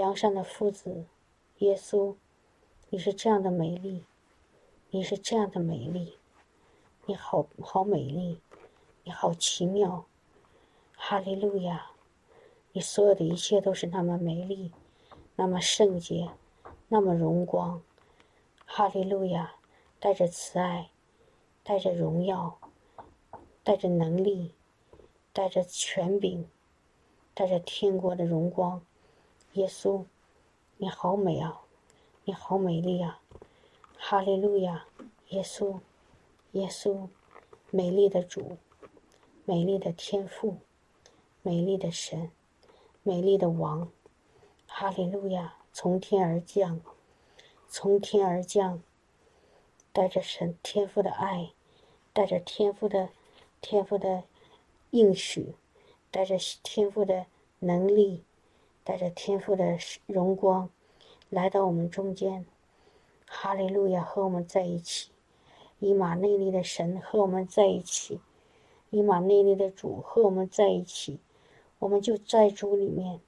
梁山的父子，耶稣，你是这样的美丽，你是这样的美丽，你好好美丽，你好奇妙，哈利路亚！你所有的一切都是那么美丽，那么圣洁，那么荣光，哈利路亚！带着慈爱，带着荣耀，带着能力，带着权柄，带着天国的荣光。耶稣，你好美啊！你好美丽啊！哈利路亚！耶稣，耶稣，美丽的主，美丽的天父，美丽的神，美丽的王。哈利路亚！从天而降，从天而降。带着神天赋的爱，带着天赋的天赋的应许，带着天赋的能力，带着天赋的荣光，来到我们中间。哈利路亚，和我们在一起。以马内利的神和我们在一起，以马内利的主和我们在一起。我们就在主里面。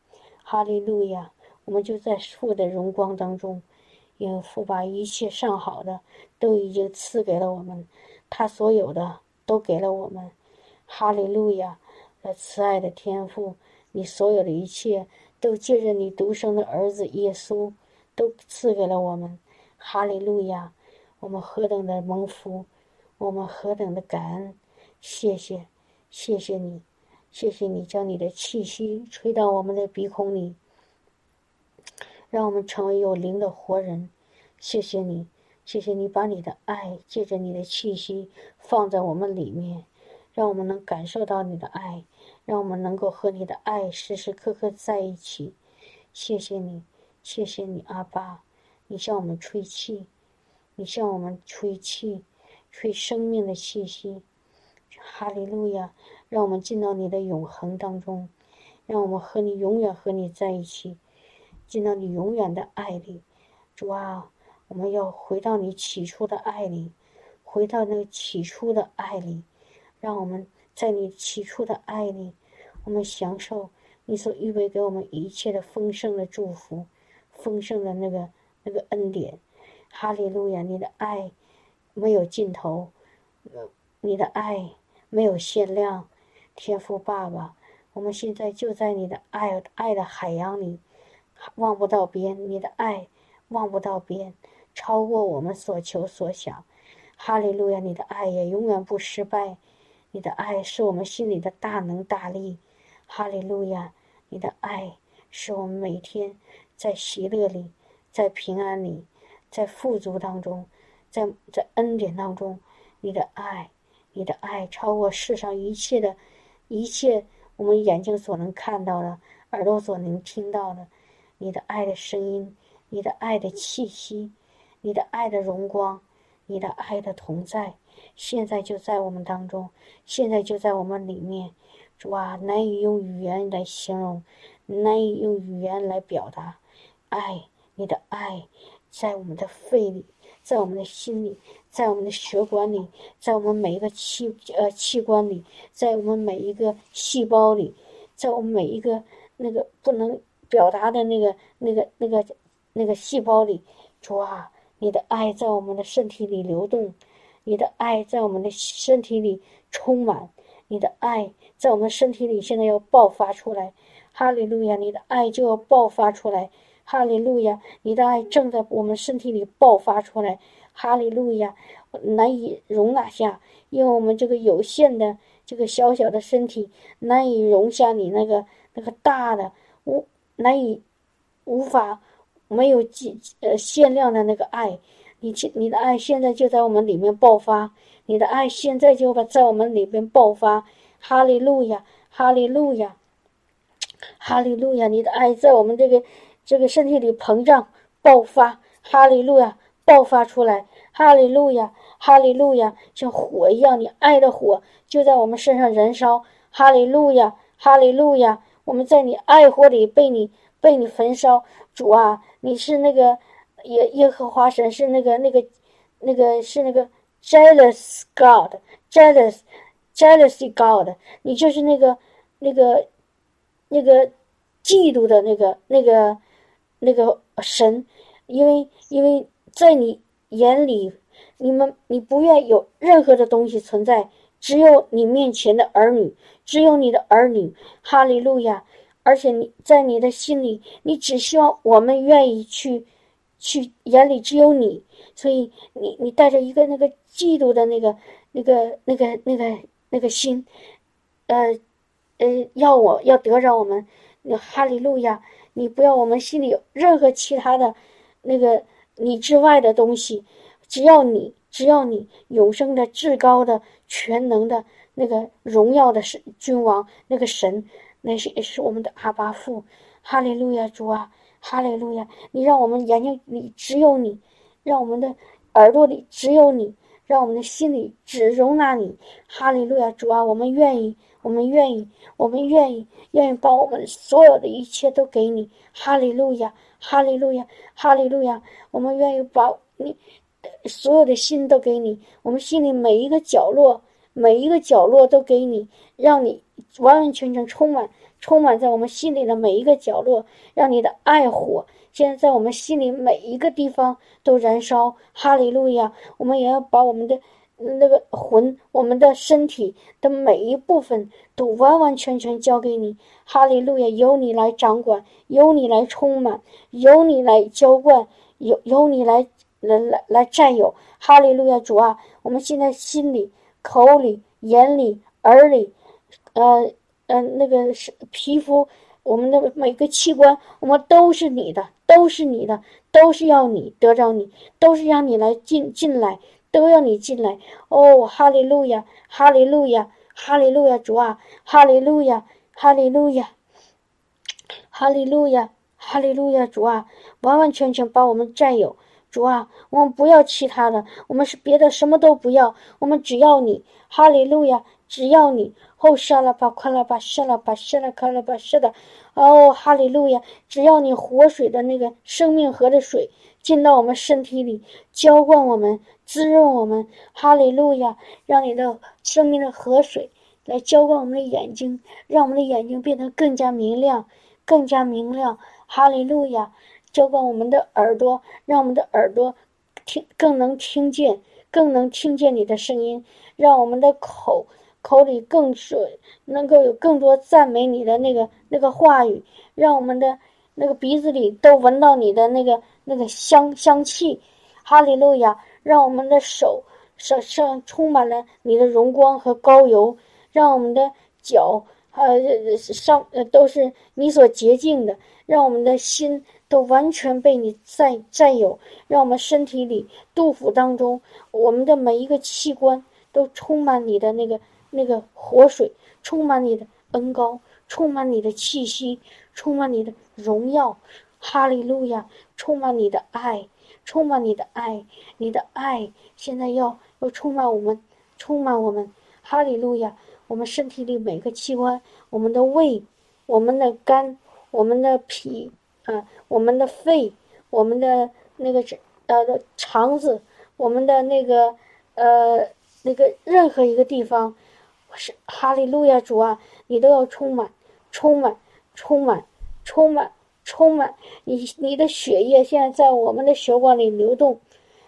哈利路亚，我们就在父的荣光当中。因为父把一切上好的都已经赐给了我们，他所有的都给了我们。哈利路亚！慈爱的天父，你所有的一切都借着你独生的儿子耶稣都赐给了我们。哈利路亚！我们何等的蒙福，我们何等的感恩！谢谢，谢谢你，谢谢你将你的气息吹到我们的鼻孔里。让我们成为有灵的活人，谢谢你，谢谢你把你的爱借着你的气息放在我们里面，让我们能感受到你的爱，让我们能够和你的爱时时刻刻在一起。谢谢你，谢谢你，阿爸，你向我们吹气，你向我们吹气，吹生命的气息。哈利路亚，让我们进到你的永恒当中，让我们和你永远和你在一起。进到你永远的爱里，主啊，我们要回到你起初的爱里，回到那个起初的爱里，让我们在你起初的爱里，我们享受你所预备给我们一切的丰盛的祝福，丰盛的那个那个恩典。哈利路亚！你的爱没有尽头，你的爱没有限量。天父爸爸，我们现在就在你的爱爱的海洋里。望不到边，你的爱望不到边，超过我们所求所想。哈利路亚，你的爱也永远不失败。你的爱是我们心里的大能大力。哈利路亚，你的爱是我们每天在喜乐里，在平安里，在富足当中，在在恩典当中。你的爱，你的爱超过世上一切的，一切我们眼睛所能看到的，耳朵所能听到的。你的爱的声音，你的爱的气息，你的爱的荣光，你的爱的同在，现在就在我们当中，现在就在我们里面，主啊，难以用语言来形容，难以用语言来表达，爱，你的爱，在我们的肺里，在我们的心里，在我们的血管里，在我们每一个器呃器官里，在我们每一个细胞里，在我们每一个那个不能。表达的那个、那个、那个、那个细胞里，主啊，你的爱在我们的身体里流动，你的爱在我们的身体里充满，你的爱在我们身体里现在要爆发出来，哈利路亚！你的爱就要爆发出来，哈利路亚！你的爱正在我们身体里爆发出来，哈利路亚！难以容纳下，因为我们这个有限的、这个小小的身体难以容下你那个那个大的无。难以无法没有限呃限量的那个爱，你你的爱现在就在我们里面爆发，你的爱现在就把在我们里面爆发，哈利路亚，哈利路亚，哈利路亚，你的爱在我们这个这个身体里膨胀爆发，哈利路亚，爆发出来，哈利路亚，哈利路亚，像火一样，你爱的火就在我们身上燃烧，哈利路亚，哈利路亚。我们在你爱火里被你被你焚烧，主啊，你是那个耶耶和华神，是那个那个那个是那个 jealous God，jealous jealousy God，你就是那个那个那个嫉妒的那个那个那个神，因为因为在你眼里，你们你不愿有任何的东西存在，只有你面前的儿女，只有你的儿女，哈利路亚！而且你在你的心里，你只希望我们愿意去，去眼里只有你，所以你你带着一个那个嫉妒的那个那个那个那个那个心，呃。呃，要我要得着我们，哈利路亚！你不要我们心里有任何其他的，那个你之外的东西，只要你，只要你永生的、至高的、全能的那个荣耀的神君王，那个神，那是也是我们的阿巴父，哈利路亚主啊，哈利路亚！你让我们眼睛里只有你，让我们的耳朵里只有你，让我们的心里只容纳你，哈利路亚主啊，我们愿意。我们愿意，我们愿意，愿意把我们所有的一切都给你，哈利路亚，哈利路亚，哈利路亚。我们愿意把你所有的心都给你，我们心里每一个角落，每一个角落都给你，让你完完全全充满，充满在我们心里的每一个角落，让你的爱火现在在我们心里每一个地方都燃烧，哈利路亚。我们也要把我们的。那个魂，我们的身体的每一部分都完完全全交给你，哈利路亚，由你来掌管，由你来充满，由你来浇灌，由由你来来来来占有，哈利路亚，主啊，我们现在心里、口里、眼里、耳里，呃呃，那个是皮肤，我们的每个器官，我们都是你的，都是你的，都是要你得着你，都是让你来进进来。都要你进来哦，哈利路亚，哈利路亚，哈利路亚，主啊，哈利路亚，哈利路亚，哈利路亚，哈利路亚，主啊，完完全全把我们占有，主啊，我们不要其他的，我们是别的什么都不要，我们只要你，哈利路亚，只要你，哦，杀了吧，快了吧，杀了吧，杀了，快了吧，是的，哦，哈利路亚，只要你活水的那个生命河的水进到我们身体里，浇灌我们。滋润我们，哈利路亚！让你的生命的河水来浇灌我们的眼睛，让我们的眼睛变得更加明亮，更加明亮。哈利路亚！浇灌我们的耳朵，让我们的耳朵听更能听见，更能听见你的声音。让我们的口口里更是能够有更多赞美你的那个那个话语。让我们的那个鼻子里都闻到你的那个那个香香气。哈利路亚！让我们的手手上充满了你的荣光和高油，让我们的脚呃上呃都是你所洁净的，让我们的心都完全被你占占有，让我们身体里杜甫当中，我们的每一个器官都充满你的那个那个活水，充满你的恩高，充满你的气息，充满你的荣耀，哈利路亚，充满你的爱。充满你的爱，你的爱现在要要充满我们，充满我们，哈利路亚！我们身体里每个器官，我们的胃，我们的肝，我们的脾，啊，我们的肺，我们的那个呃肠子，我们的那个呃那个任何一个地方，是哈利路亚主啊，你都要充满，充满，充满，充满。充满你，你的血液现在在我们的血管里流动，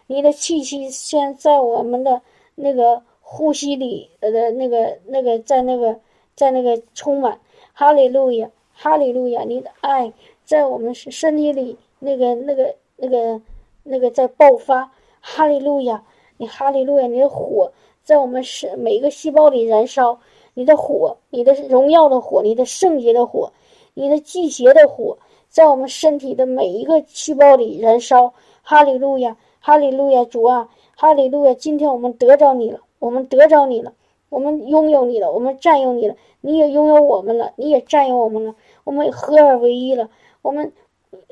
你的气息现在在我们的那个呼吸里的那个那个在那个在那个充满，哈利路亚，哈利路亚，你的爱在我们身体里那个那个那个那个在爆发，哈利路亚，你哈利路亚，你的火在我们是每一个细胞里燃烧，你的火，你的荣耀的火，你的圣洁的火，你的祭邪的火。在我们身体的每一个细胞里燃烧，哈利路亚，哈利路亚，主啊，哈利路亚！今天我们得着你了，我们得着你了，我们拥有你了，我们占有你了，你也拥有我们了，你也占有我们了，我们合而为一了，我们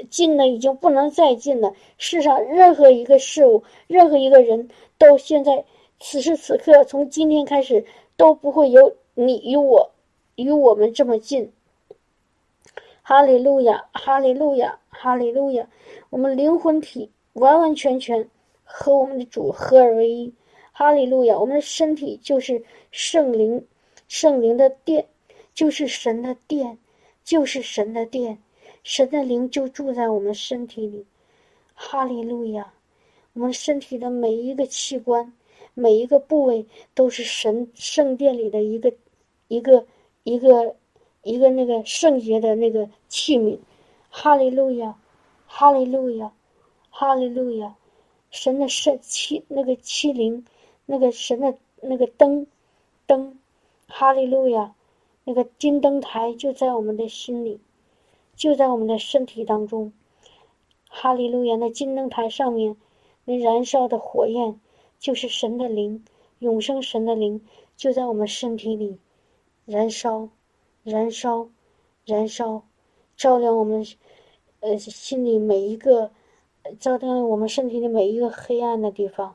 近的已经不能再近了。世上任何一个事物，任何一个人都现在此时此刻，从今天开始都不会有你与我与我们这么近。哈利路亚，哈利路亚，哈利路亚！我们灵魂体完完全全和我们的主合而为一。哈利路亚！我们的身体就是圣灵，圣灵的殿，就是神的殿，就是神的殿，神的灵就住在我们身体里。哈利路亚！我们身体的每一个器官、每一个部位，都是神圣殿里的一个、一个、一个、一个那个圣洁的那个器皿。哈利路亚！哈利路亚！哈利路亚！神的圣器，那个器灵，那个神的那个灯，灯，哈利路亚！那个金灯台就在我们的心里，就在我们的身体当中。哈利路亚！那金灯台上面那燃烧的火焰，就是神的灵，永生神的灵，就在我们身体里燃烧，燃烧，燃烧，照亮我们呃心里每一个，照亮我们身体的每一个黑暗的地方。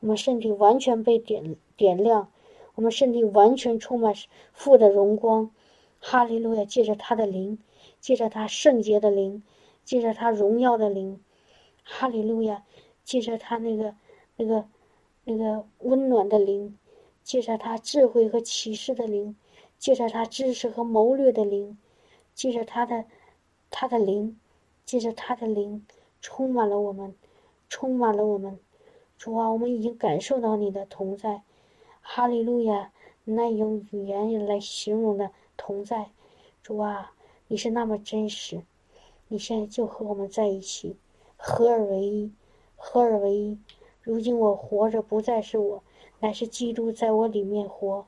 我们身体完全被点点亮。我们身体完全充满父的荣光，哈利路亚！借着他的灵，借着他圣洁的灵，借着他荣耀的灵，哈利路亚！借着他那个、那个、那个温暖的灵，借着他智慧和启示的灵，借着他知识和谋略的灵，借着他的、他的灵，借着他的灵，充满了我们，充满了我们。主啊，我们已经感受到你的同在。哈利路亚！难以用语言来形容的同在，主啊，你是那么真实。你现在就和我们在一起，合而为一，合而为一。如今我活着不再是我，乃是基督在我里面活。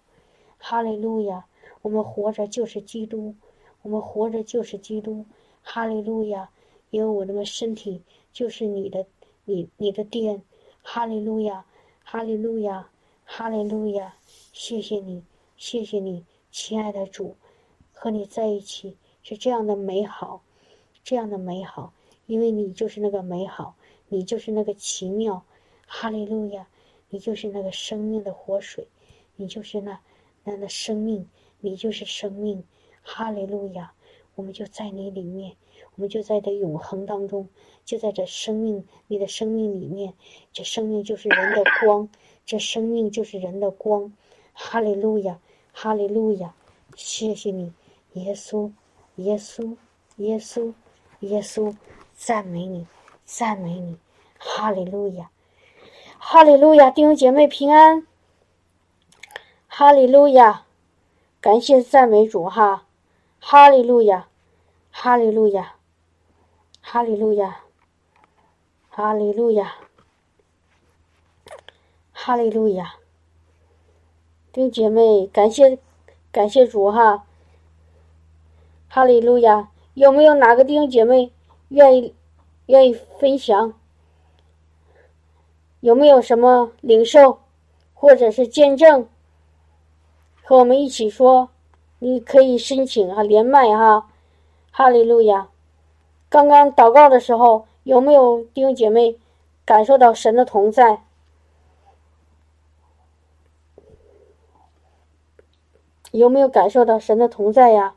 哈利路亚！我们活着就是基督，我们活着就是基督。哈利路亚！因为我的身体就是你的，你你的殿。哈利路亚！哈利路亚！哈利路亚，谢谢你，谢谢你，亲爱的主，和你在一起是这样的美好，这样的美好，因为你就是那个美好，你就是那个奇妙，哈利路亚，你就是那个生命的活水，你就是那那那生命，你就是生命，哈利路亚，我们就在你里面，我们就在这永恒当中，就在这生命，你的生命里面，这生命就是人的光。这生命就是人的光，哈利路亚，哈利路亚，谢谢你，耶稣，耶稣，耶稣，耶稣，赞美你，赞美你，哈利路亚，哈利路亚，弟兄姐妹平安，哈利路亚，感谢赞美主哈，哈利路亚，哈利路亚，哈利路亚，哈利路亚。哈利路亚，弟兄姐妹，感谢感谢主哈！哈利路亚，有没有哪个弟兄姐妹愿意愿意分享？有没有什么领受或者是见证？和我们一起说，你可以申请啊，连麦哈！哈利路亚！刚刚祷告的时候，有没有弟兄姐妹感受到神的同在？有没有感受到神的同在呀？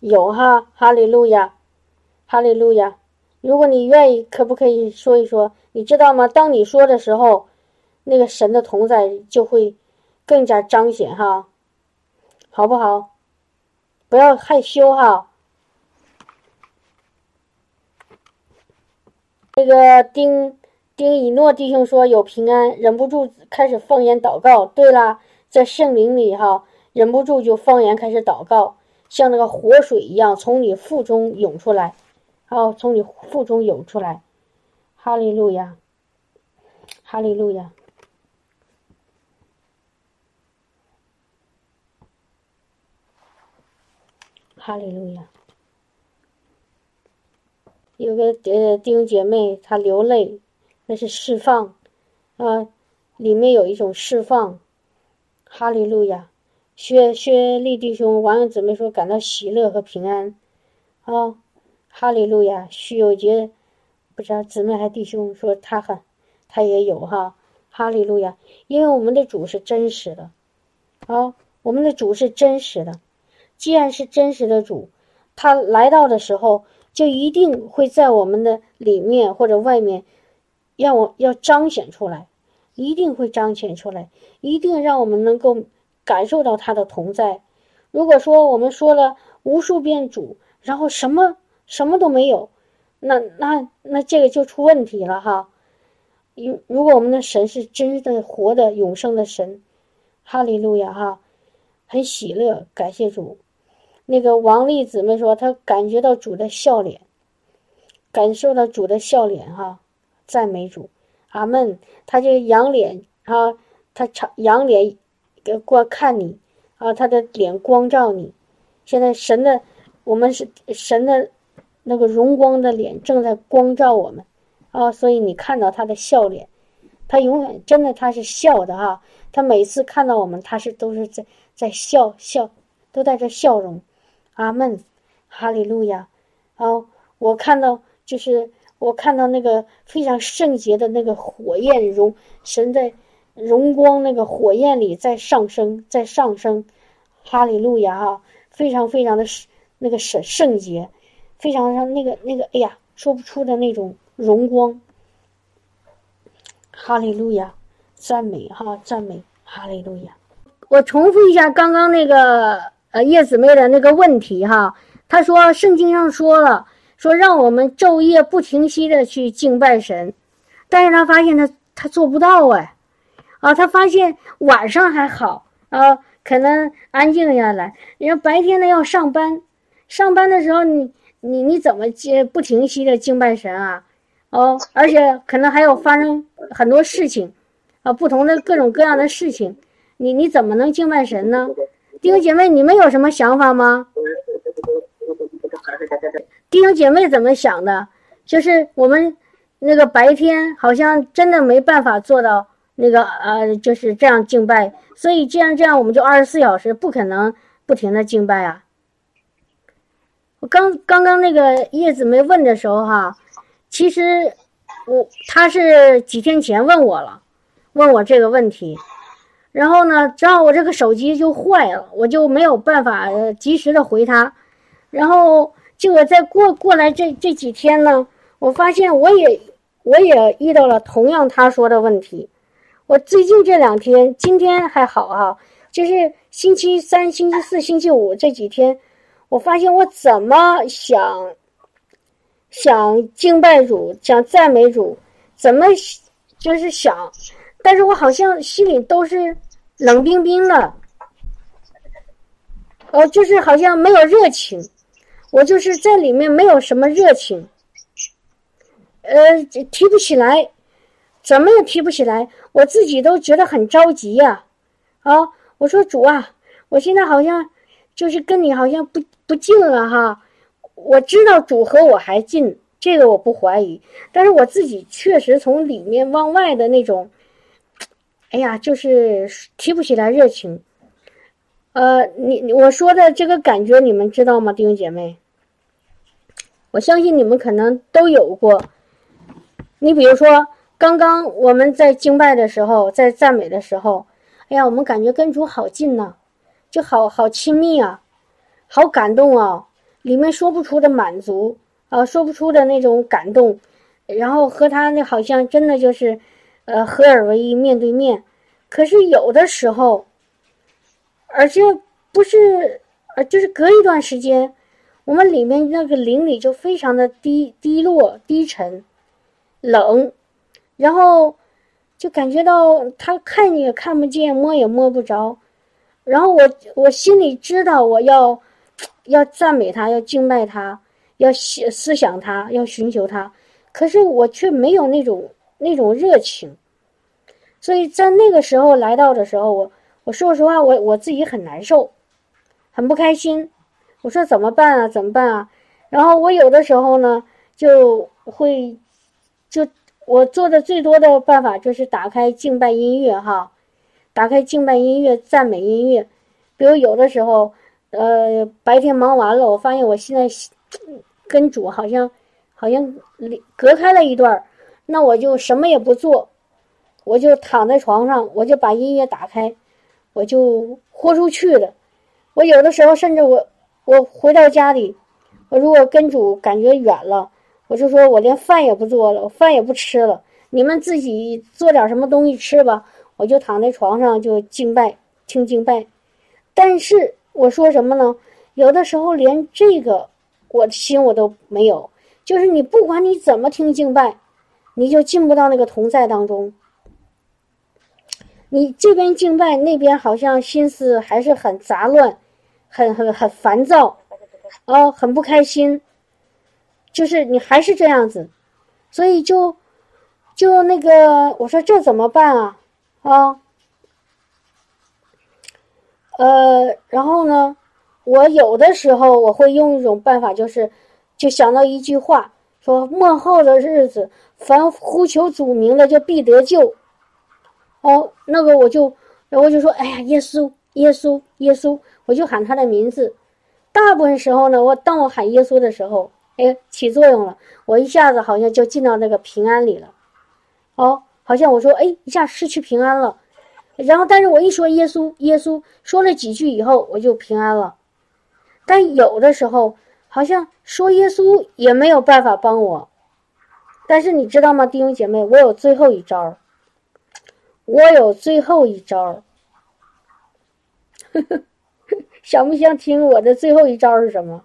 有哈，哈利路亚，哈利路亚。如果你愿意，可不可以说一说？你知道吗？当你说的时候，那个神的同在就会更加彰显哈，好不好？不要害羞哈。那个丁。丁以诺弟兄说：“有平安，忍不住开始方言祷告。对啦，在圣灵里哈，忍不住就方言开始祷告，像那个活水一样从你腹中涌出来，哦，从你腹中涌出来。哈利路亚，哈利路亚，哈利路亚。有个呃弟兄姐妹，她流泪。”那是释放，啊，里面有一种释放，哈利路亚，薛薛利弟兄、王友姊妹说感到喜乐和平安，啊，哈利路亚，许有杰，不知道姊妹还弟兄说他很，他也有哈，哈利路亚，因为我们的主是真实的，啊，我们的主是真实的，既然是真实的主，他来到的时候就一定会在我们的里面或者外面。要我要彰显出来，一定会彰显出来，一定让我们能够感受到他的同在。如果说我们说了无数遍主，然后什么什么都没有，那那那这个就出问题了哈。如如果我们的神是真的活的永生的神，哈利路亚哈，很喜乐，感谢主。那个王丽姊妹说，她感觉到主的笑脸，感受到主的笑脸哈，赞美主，阿门。她就仰脸啊，她长仰脸给过看你啊，她的脸光照你。现在神的，我们是神的那个荣光的脸正在光照我们。啊，所以你看到他的笑脸，他永远真的他是笑的哈。他每次看到我们，他是都是在在笑笑，都带着笑容。阿门，哈利路亚。啊，我看到就是我看到那个非常圣洁的那个火焰荣神在荣光那个火焰里在上升，在上升。哈利路亚哈，非常非常的那个圣圣洁，非常让那个那个哎呀说不出的那种。荣光，哈利路亚，赞美哈，赞美哈利路亚。我重复一下刚刚那个呃叶姊妹的那个问题哈，她说圣经上说了，说让我们昼夜不停息的去敬拜神，但是她发现她她做不到哎，啊，她发现晚上还好啊，可能安静下来，人家白天呢要上班，上班的时候你你你怎么接不停息的敬拜神啊？哦，而且可能还有发生很多事情，啊，不同的各种各样的事情，你你怎么能敬拜神呢？弟兄姐妹，你们有什么想法吗？弟兄姐妹怎么想的？就是我们那个白天好像真的没办法做到那个呃，就是这样敬拜，所以这样这样我们就二十四小时不可能不停的敬拜啊。我刚刚刚那个叶子没问的时候哈。其实，我他是几天前问我了，问我这个问题，然后呢，正好我这个手机就坏了，我就没有办法及时的回他，然后结果在过过来这这几天呢，我发现我也我也遇到了同样他说的问题，我最近这两天，今天还好哈，就是星期三、星期四、星期五这几天，我发现我怎么想。想敬拜主，想赞美主，怎么就是想？但是我好像心里都是冷冰冰的，哦，就是好像没有热情，我就是在里面没有什么热情，呃，提不起来，怎么也提不起来，我自己都觉得很着急呀，啊，我说主啊，我现在好像就是跟你好像不不近了哈。我知道主和我还近，这个我不怀疑。但是我自己确实从里面往外的那种，哎呀，就是提不起来热情。呃，你我说的这个感觉，你们知道吗，弟兄姐妹？我相信你们可能都有过。你比如说，刚刚我们在敬拜的时候，在赞美的时候，哎呀，我们感觉跟主好近呐，就好好亲密啊，好感动啊。里面说不出的满足啊，说不出的那种感动，然后和他那好像真的就是，呃，合二为一，面对面。可是有的时候，而且不是，呃，就是隔一段时间，我们里面那个灵里就非常的低低落、低沉、冷，然后就感觉到他看也看不见，摸也摸不着，然后我我心里知道我要。要赞美他，要敬拜他，要思思想他，要寻求他，可是我却没有那种那种热情，所以在那个时候来到的时候，我我说实话，我我自己很难受，很不开心。我说怎么办啊？怎么办啊？然后我有的时候呢，就会就我做的最多的办法就是打开敬拜音乐哈，打开敬拜音乐、赞美音乐，比如有的时候。呃，白天忙完了，我发现我现在跟主好像好像隔开了一段那我就什么也不做，我就躺在床上，我就把音乐打开，我就豁出去了。我有的时候甚至我我回到家里，我如果跟主感觉远了，我就说我连饭也不做了，我饭也不吃了，你们自己做点什么东西吃吧。我就躺在床上就敬拜，听敬拜，但是。我说什么呢？有的时候连这个我的心我都没有，就是你不管你怎么听敬拜，你就进不到那个同在当中。你这边敬拜，那边好像心思还是很杂乱，很很很烦躁，哦，很不开心。就是你还是这样子，所以就就那个，我说这怎么办啊？啊，呃，然后呢，我有的时候我会用一种办法，就是就想到一句话，说末后的日子，凡呼求主名的，就必得救。哦，那个我就，然后就说，哎呀，耶稣，耶稣，耶稣，我就喊他的名字。大部分时候呢，我当我喊耶稣的时候，哎，起作用了，我一下子好像就进到那个平安里了。哦，好像我说，哎，一下失去平安了。然后，但是我一说耶稣，耶稣，说了几句以后，我就平安了。但有的时候，好像说耶稣也没有办法帮我。但是你知道吗，弟兄姐妹，我有最后一招。我有最后一招，想不想听我的最后一招是什么？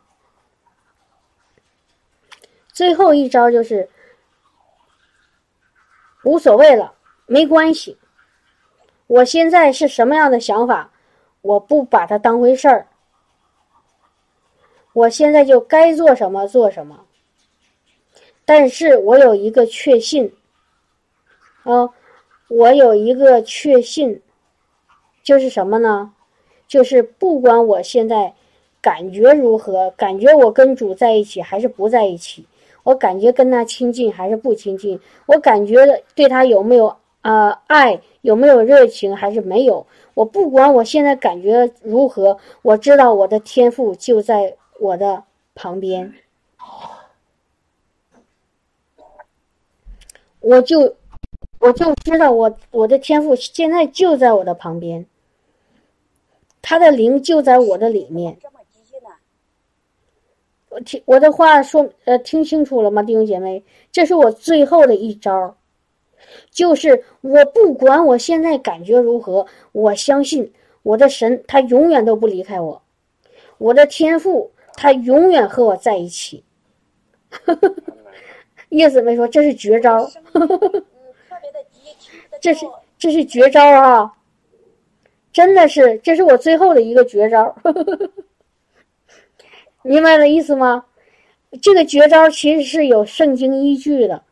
最后一招就是无所谓了，没关系。我现在是什么样的想法，我不把它当回事儿。我现在就该做什么做什么。但是我有一个确信，啊。我有一个确信，就是什么呢？就是不管我现在感觉如何，感觉我跟主在一起还是不在一起，我感觉跟他亲近还是不亲近，我感觉对他有没有啊爱，有没有热情还是没有。我不管我现在感觉如何，我知道我的天赋就在我的旁边，我就。我就知道，我我的天赋现在就在我的旁边，他的灵就在我的里面。我听我的话说，呃，听清楚了吗，弟兄姐妹？这是我最后的一招，就是我不管我现在感觉如何，我相信我的神，他永远都不离开我，我的天赋，他永远和我在一起。叶子妹说：“这是绝招。”这是 这是绝招啊！真的是，这是我最后的一个绝招，明白了意思吗？这个绝招其实是有圣经依据的。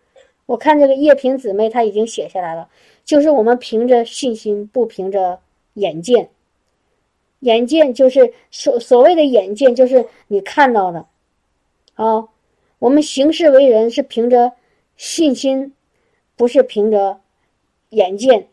我看这个叶萍姊妹她已经写下来了，就是我们凭着信心，不凭着眼见。眼见就是所所谓的眼见，就是你看到的啊。我们行事为人是凭着信心，不是凭着。眼见，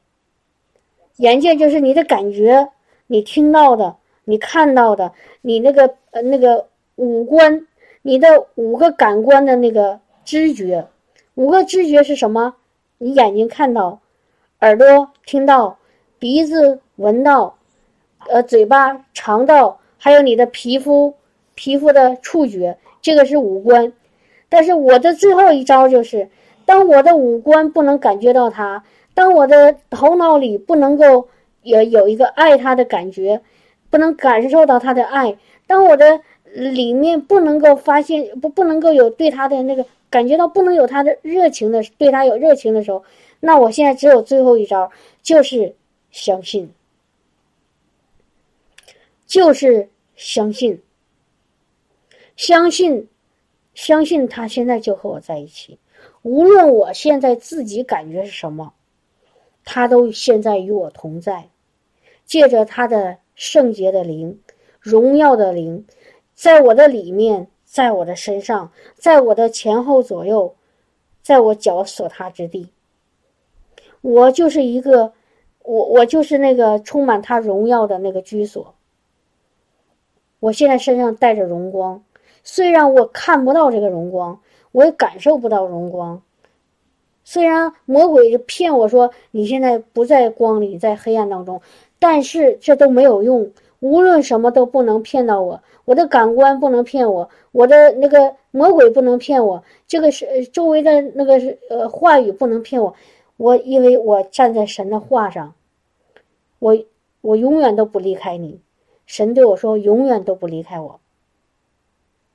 眼见就是你的感觉，你听到的，你看到的，你那个呃那个五官，你的五个感官的那个知觉，五个知觉是什么？你眼睛看到，耳朵听到，鼻子闻到，呃嘴巴尝到，还有你的皮肤皮肤的触觉，这个是五官。但是我的最后一招就是，当我的五官不能感觉到它。当我的头脑里不能够有有一个爱他的感觉，不能感受到他的爱；当我的里面不能够发现不不能够有对他的那个感觉到不能有他的热情的对他有热情的时候，那我现在只有最后一招，就是相信，就是相信，相信，相信他现在就和我在一起，无论我现在自己感觉是什么。他都现在与我同在，借着他的圣洁的灵、荣耀的灵，在我的里面，在我的身上，在我的前后左右，在我脚所踏之地。我就是一个，我我就是那个充满他荣耀的那个居所。我现在身上带着荣光，虽然我看不到这个荣光，我也感受不到荣光。虽然魔鬼骗我说你现在不在光里，在黑暗当中，但是这都没有用。无论什么都不能骗到我，我的感官不能骗我，我的那个魔鬼不能骗我，这个是周围的那个是呃话语不能骗我。我因为我站在神的话上，我我永远都不离开你。神对我说：“永远都不离开我。”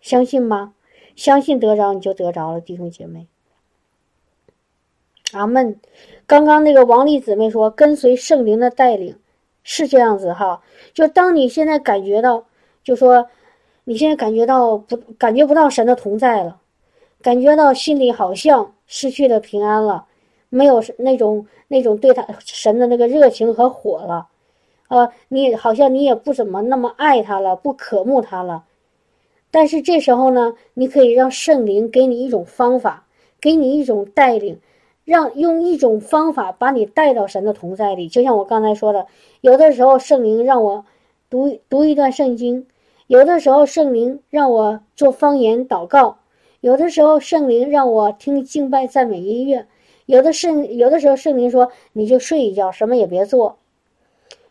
相信吗？相信得着你就得着了，弟兄姐妹。阿门。刚刚那个王丽姊妹说：“跟随圣灵的带领，是这样子哈。就当你现在感觉到，就说你现在感觉到不感觉不到神的同在了，感觉到心里好像失去了平安了，没有那种那种对他神的那个热情和火了，呃，你好像你也不怎么那么爱他了，不渴慕他了。但是这时候呢，你可以让圣灵给你一种方法，给你一种带领。”让用一种方法把你带到神的同在里，就像我刚才说的，有的时候圣灵让我读读一段圣经，有的时候圣灵让我做方言祷告，有的时候圣灵让我听敬拜赞美音乐，有的圣有的时候圣灵说你就睡一觉，什么也别做。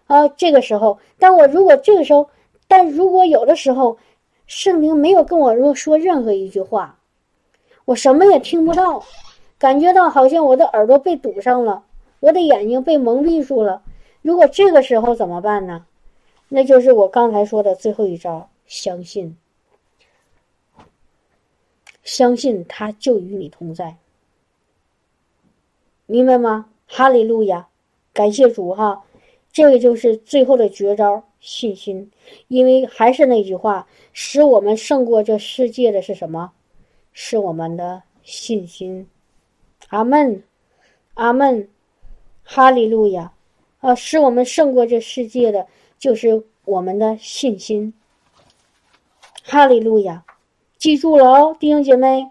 啊，这个时候，但我如果这个时候，但如果有的时候圣灵没有跟我说说任何一句话，我什么也听不到。感觉到好像我的耳朵被堵上了，我的眼睛被蒙蔽住了。如果这个时候怎么办呢？那就是我刚才说的最后一招：相信，相信他就与你同在，明白吗？哈利路亚，感谢主哈！这个就是最后的绝招——信心。因为还是那句话，使我们胜过这世界的是什么？是我们的信心。阿门，阿门，哈利路亚！啊，使我们胜过这世界的，就是我们的信心。哈利路亚！记住了哦，弟兄姐妹，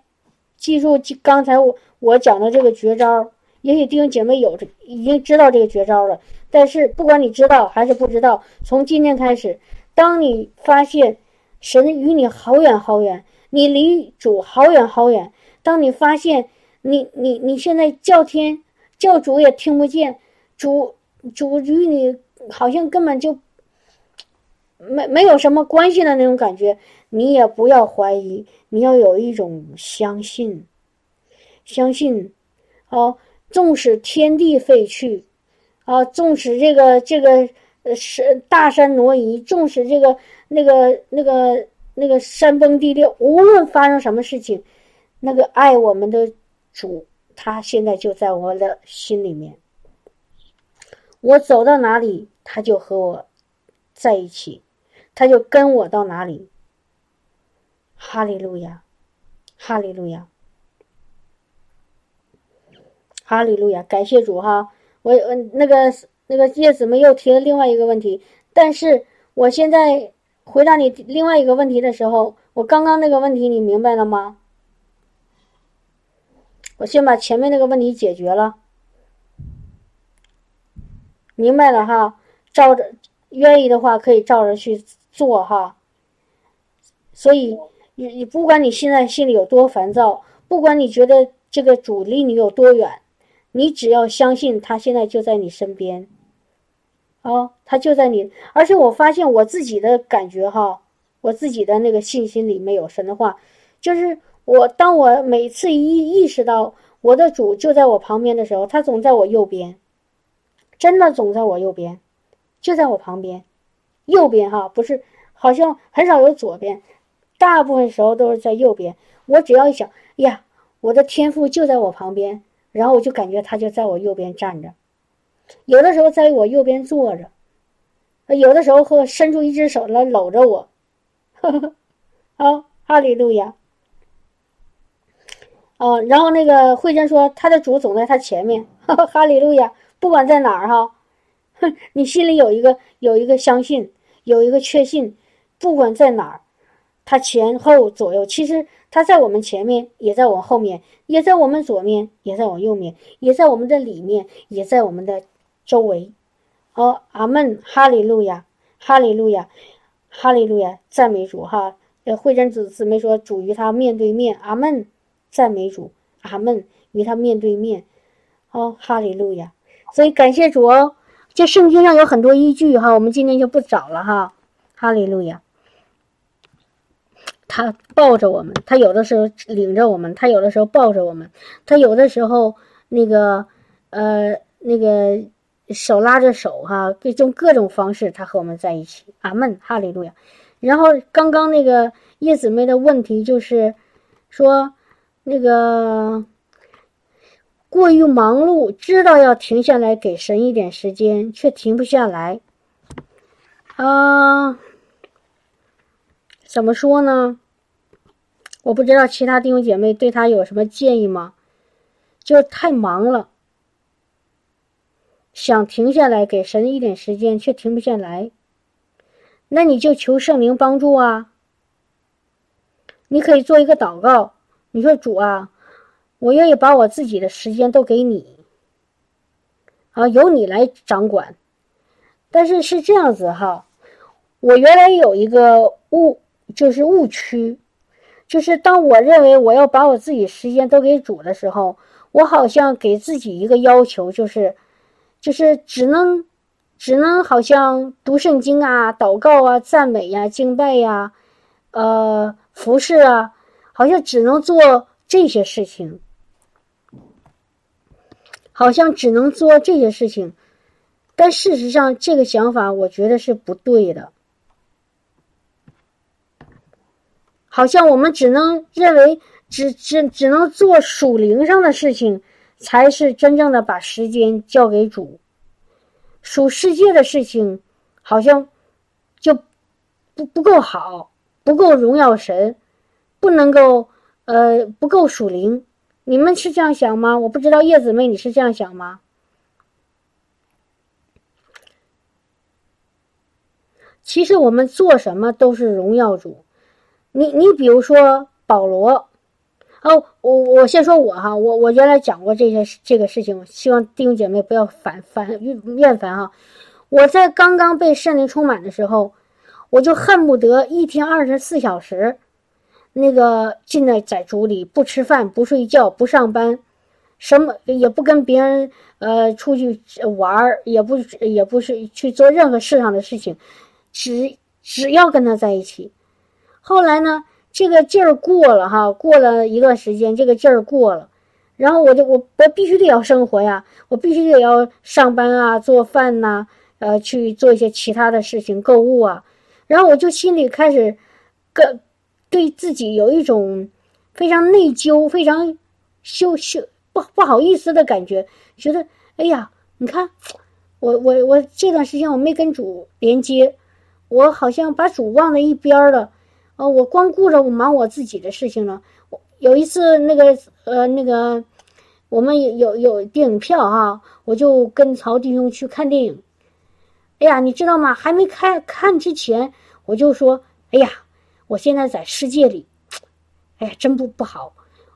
记住刚才我我讲的这个绝招。也许弟兄姐妹有这已经知道这个绝招了，但是不管你知道还是不知道，从今天开始，当你发现神与你好远好远，你离主好远好远，当你发现。你你你现在叫天叫主也听不见，主主与你好像根本就没没有什么关系的那种感觉，你也不要怀疑，你要有一种相信，相信，哦，纵使天地废去，啊，纵使这个这个呃是大山挪移，纵使这个那个那个那个山崩地裂，无论发生什么事情，那个爱我们的。主，他现在就在我的心里面。我走到哪里，他就和我在一起，他就跟我到哪里。哈利路亚，哈利路亚，哈利路亚！感谢主哈！我我那个那个叶子们又提了另外一个问题，但是我现在回答你另外一个问题的时候，我刚刚那个问题你明白了吗？我先把前面那个问题解决了，明白了哈。照着愿意的话，可以照着去做哈。所以你你不管你现在心里有多烦躁，不管你觉得这个主离你有多远，你只要相信他现在就在你身边。哦，他就在你，而且我发现我自己的感觉哈，我自己的那个信心里面有神的话，就是。我当我每次一意识到我的主就在我旁边的时候，他总在我右边，真的总在我右边，就在我旁边，右边哈，不是好像很少有左边，大部分时候都是在右边。我只要一想呀，我的天赋就在我旁边，然后我就感觉他就在我右边站着，有的时候在我右边坐着，有的时候会伸出一只手来搂着我，好，哈利路亚。哦，然后那个慧珍说，他的主总在他前面，哈利路亚，不管在哪儿哈，哼，你心里有一个有一个相信，有一个确信，不管在哪儿，他前后左右，其实他在我们前面，也在我后面，也在我们左面，也在我右面，也在我们的里面，也在我们的周围。哦，阿门，哈利路亚，哈利路亚，哈利路亚，赞美主哈。呃，慧珍子姊妹说，主与他面对面，阿门。赞美主，阿门，与他面对面，哦，哈利路亚！所以感谢主哦，这圣经上有很多依据哈，我们今天就不找了哈，哈利路亚。他抱着我们，他有的时候领着我们，他有的时候抱着我们，他有的时候那个呃那个手拉着手哈，用各种方式他和我们在一起。阿门，哈利路亚。然后刚刚那个叶姊妹的问题就是说，那个过于忙碌，知道要停下来给神一点时间，却停不下来。啊，怎么说呢？我不知道其他弟兄姐妹对他有什么建议吗？就是太忙了，想停下来给神一点时间，却停不下来。那你就求圣灵帮助啊！你可以做一个祷告，你说主啊，我愿意把我自己的时间都给你，啊，由你来掌管。但是是这样子哈，我原来有一个误，就是误区，就是当我认为我要把我自己时间都给主的时候，我好像给自己一个要求，就是，就是只能。只能好像读圣经啊、祷告啊、赞美呀、敬拜呀、呃、服侍啊，好像只能做这些事情，好像只能做这些事情。但事实上，这个想法我觉得是不对的。好像我们只能认为，只只只能做属灵上的事情，才是真正的把时间交给主。属世界的事情，好像就不不够好，不够荣耀神，不能够呃不够属灵。你们是这样想吗？我不知道叶子妹你是这样想吗？其实我们做什么都是荣耀主。你你比如说保罗。哦，我我先说我哈，我我原来讲过这些这个事情，希望弟兄姐妹不要反反厌厌烦哈。我在刚刚被圣灵充满的时候，我就恨不得一天二十四小时，那个进在在组里，不吃饭，不睡觉，不上班，什么也不跟别人呃出去玩也不也不是去做任何世上的事情，只只要跟他在一起。后来呢？这个劲儿过了哈，过了一段时间，这个劲儿过了，然后我就我我必须得要生活呀，我必须得要上班啊，做饭呐，呃，去做一些其他的事情，购物啊，然后我就心里开始，跟对自己有一种非常内疚、非常羞羞不不好意思的感觉，觉得哎呀，你看，我我我这段时间我没跟主连接，我好像把主忘在一边了。哦，我光顾着我忙我自己的事情了。我有一次那个呃那个，我们有有有电影票哈，我就跟曹弟兄去看电影。哎呀，你知道吗？还没开看之前，我就说，哎呀，我现在在世界里，哎呀，真不不好。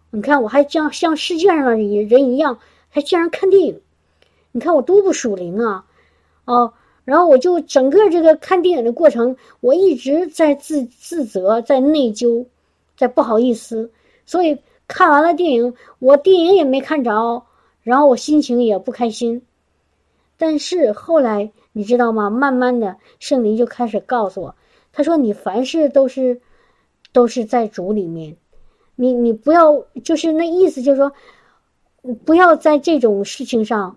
你看，我还像像世界上的人一样，还竟然看电影。你看我多不属灵啊！哦。然后我就整个这个看电影的过程，我一直在自自责，在内疚，在不好意思。所以看完了电影，我电影也没看着，然后我心情也不开心。但是后来你知道吗？慢慢的，圣灵就开始告诉我，他说：“你凡事都是，都是在主里面，你你不要就是那意思，就是说，不要在这种事情上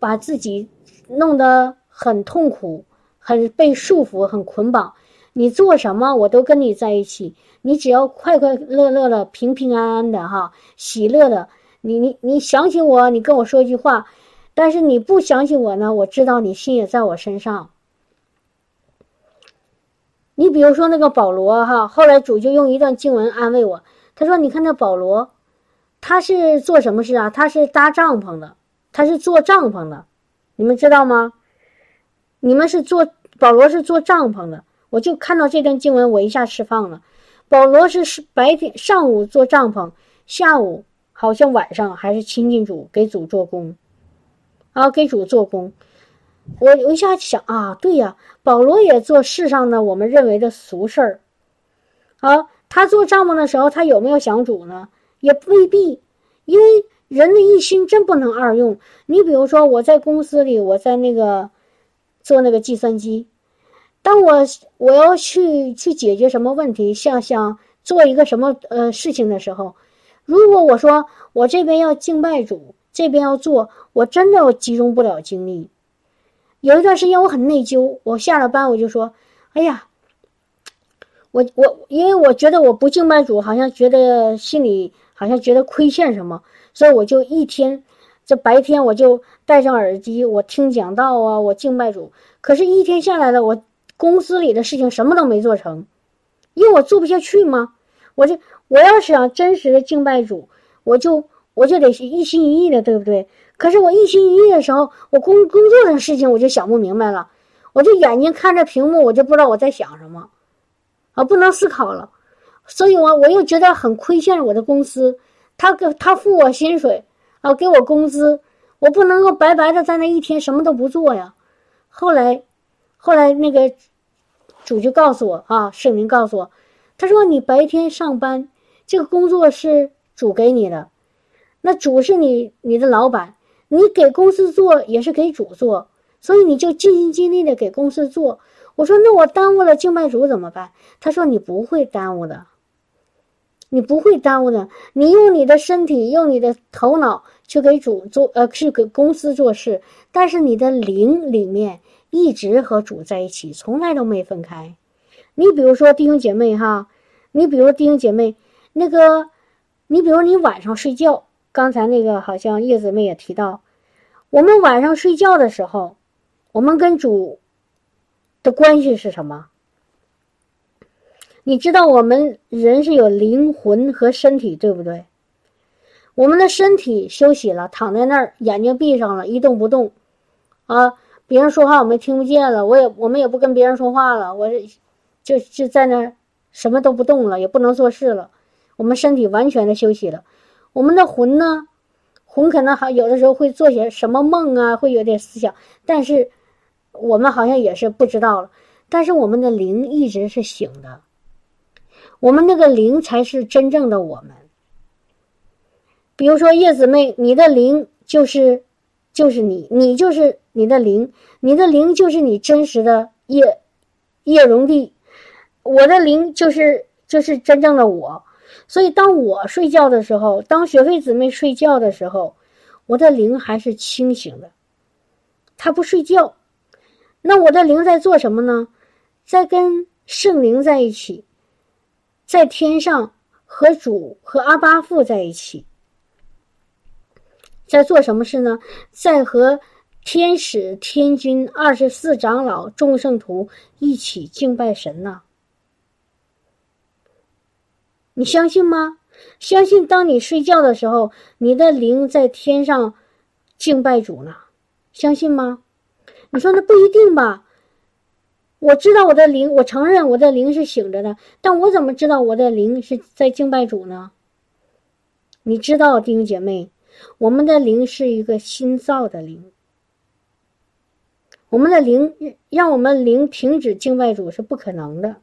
把自己弄得。”很痛苦，很被束缚，很捆绑。你做什么，我都跟你在一起。你只要快快乐乐的、平平安安的，哈，喜乐的。你你你想起我，你跟我说一句话。但是你不想起我呢，我知道你心也在我身上。你比如说那个保罗，哈，后来主就用一段经文安慰我。他说：“你看那保罗，他是做什么事啊？他是搭帐篷的，他是做帐篷的。你们知道吗？”你们是做保罗是做帐篷的，我就看到这段经文，我一下释放了。保罗是是白天上午做帐篷，下午好像晚上还是亲近主，给主做工，啊，给主做工。我我一下想啊，对呀，保罗也做世上的我们认为的俗事儿。啊，他做帐篷的时候，他有没有想主呢？也未必，因为人的一心真不能二用。你比如说，我在公司里，我在那个。做那个计算机，当我我要去去解决什么问题，像想做一个什么呃事情的时候，如果我说我这边要敬拜主，这边要做，我真的集中不了精力，有一段时间我很内疚，我下了班我就说：“哎呀，我我因为我觉得我不敬拜主，好像觉得心里好像觉得亏欠什么，所以我就一天这白天我就戴上耳机，我听讲道啊，我敬拜主。可是，一天下来了，我公司里的事情什么都没做成，因为我做不下去吗？我就我要想真实的敬拜主，我就我就得一心一意的，对不对？”可是我一心一意的时候，我工工作的事情我就想不明白了，我就眼睛看着屏幕，我就不知道我在想什么，啊，不能思考了，所以我我又觉得很亏欠我的公司，他给他付我薪水，啊，给我工资，我不能够白白的在那一天什么都不做呀。后来，后来那个主就告诉我啊，圣灵告诉我，他说你白天上班，这个工作是主给你的，那主是你你的老板。你给公司做也是给主做，所以你就尽心尽力的给公司做。我说那我耽误了敬拜主怎么办？他说你不会耽误的，你不会耽误的。你用你的身体，用你的头脑去给主做，呃，去给公司做事，但是你的灵里面一直和主在一起，从来都没分开。你比如说弟兄姐妹哈，你比如弟兄姐妹，那个，你比如你晚上睡觉。刚才那个好像叶子妹也提到，我们晚上睡觉的时候，我们跟主的关系是什么？你知道我们人是有灵魂和身体，对不对？我们的身体休息了，躺在那儿，眼睛闭上了，一动不动，啊，别人说话我们听不见了，我也我们也不跟别人说话了，我就就在那什么都不动了，也不能做事了，我们身体完全的休息了。我们的魂呢？魂可能还有的时候会做些什么梦啊，会有点思想，但是我们好像也是不知道了。但是我们的灵一直是醒的，我们那个灵才是真正的我们。比如说叶子妹，你的灵就是就是你，你就是你的灵，你的灵就是你真实的叶叶荣帝，我的灵就是就是真正的我。所以，当我睡觉的时候，当学费姊妹睡觉的时候，我的灵还是清醒的，他不睡觉。那我的灵在做什么呢？在跟圣灵在一起，在天上和主和阿巴父在一起，在做什么事呢？在和天使、天君、二十四长老、众圣徒一起敬拜神呢。你相信吗？相信当你睡觉的时候，你的灵在天上敬拜主呢？相信吗？你说那不一定吧？我知道我的灵，我承认我的灵是醒着的，但我怎么知道我的灵是在敬拜主呢？你知道，弟兄姐妹，我们的灵是一个新造的灵，我们的灵让我们灵停止敬拜主是不可能的。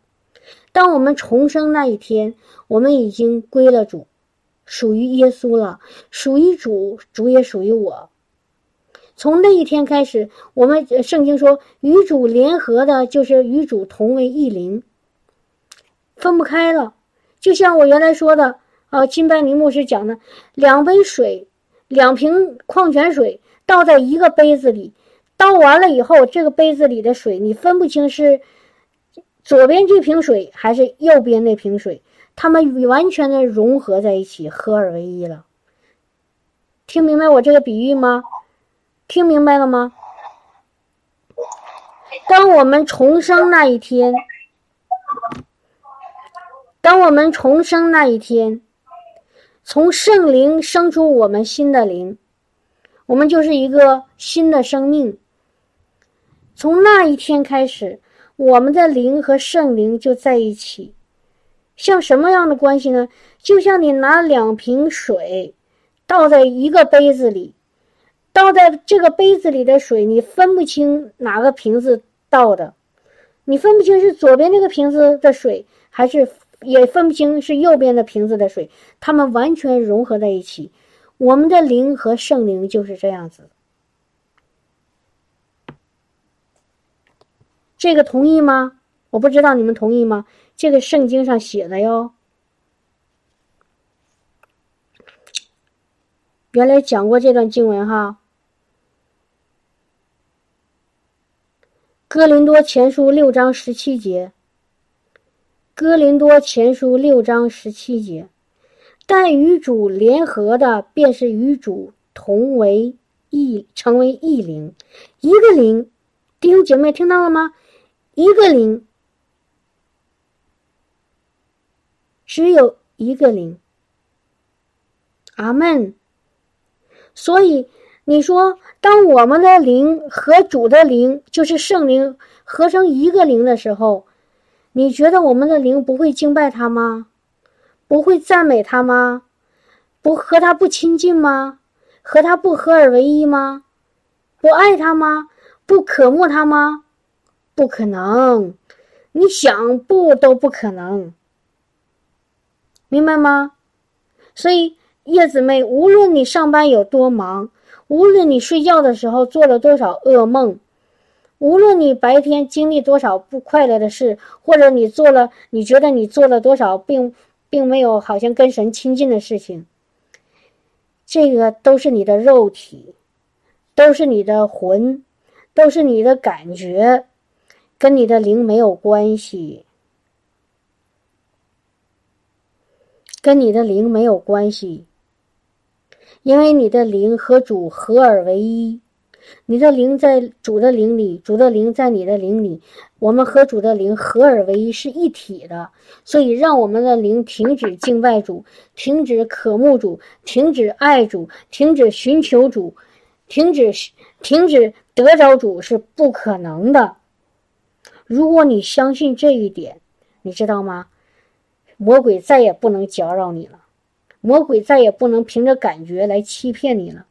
当我们重生那一天，我们已经归了主，属于耶稣了，属于主，主也属于我。从那一天开始，我们圣经说与主联合的，就是与主同为一灵，分不开了。就像我原来说的，啊，金拜尼牧师讲的，两杯水，两瓶矿泉水倒在一个杯子里，倒完了以后，这个杯子里的水你分不清是。左边这瓶水还是右边那瓶水，它们完全的融合在一起，合二为一了。听明白我这个比喻吗？听明白了吗？当我们重生那一天，当我们重生那一天，从圣灵生出我们新的灵，我们就是一个新的生命。从那一天开始。我们的灵和圣灵就在一起，像什么样的关系呢？就像你拿两瓶水倒在一个杯子里，倒在这个杯子里的水，你分不清哪个瓶子倒的，你分不清是左边那个瓶子的水，还是也分不清是右边的瓶子的水，它们完全融合在一起。我们的灵和圣灵就是这样子。这个同意吗？我不知道你们同意吗？这个圣经上写的哟。原来讲过这段经文哈。哥林多前书六章十七节。哥林多前书六章十七节，但与主联合的，便是与主同为一，成为一灵，一个灵。弟兄姐妹听到了吗？一个灵，只有一个灵。阿门。所以你说，当我们的灵和主的灵，就是圣灵合成一个灵的时候。你觉得我们的灵不会敬拜他吗？不会赞美他吗？不和他不亲近吗？和他不合而为一吗？不爱他吗？不渴慕他吗？不可能，你想不都不可能，明白吗？所以叶子妹，无论你上班有多忙，无论你睡觉的时候做了多少噩梦。无论你白天经历多少不快乐的事，或者你做了你觉得你做了多少并并没有好像跟神亲近的事情，这个都是你的肉体，都是你的魂，都是你的感觉，跟你的灵没有关系，跟你的灵没有关系，因为你的灵和主合而为一。你的灵在主的灵里，主的灵在你的灵里，我们和主的灵合而为一，是一体的。所以，让我们的灵停止敬拜主，停止渴慕主，停止爱主，停止寻求主，停止停止得着主是不可能的。如果你相信这一点，你知道吗？魔鬼再也不能搅扰你了，魔鬼再也不能凭着感觉来欺骗你了。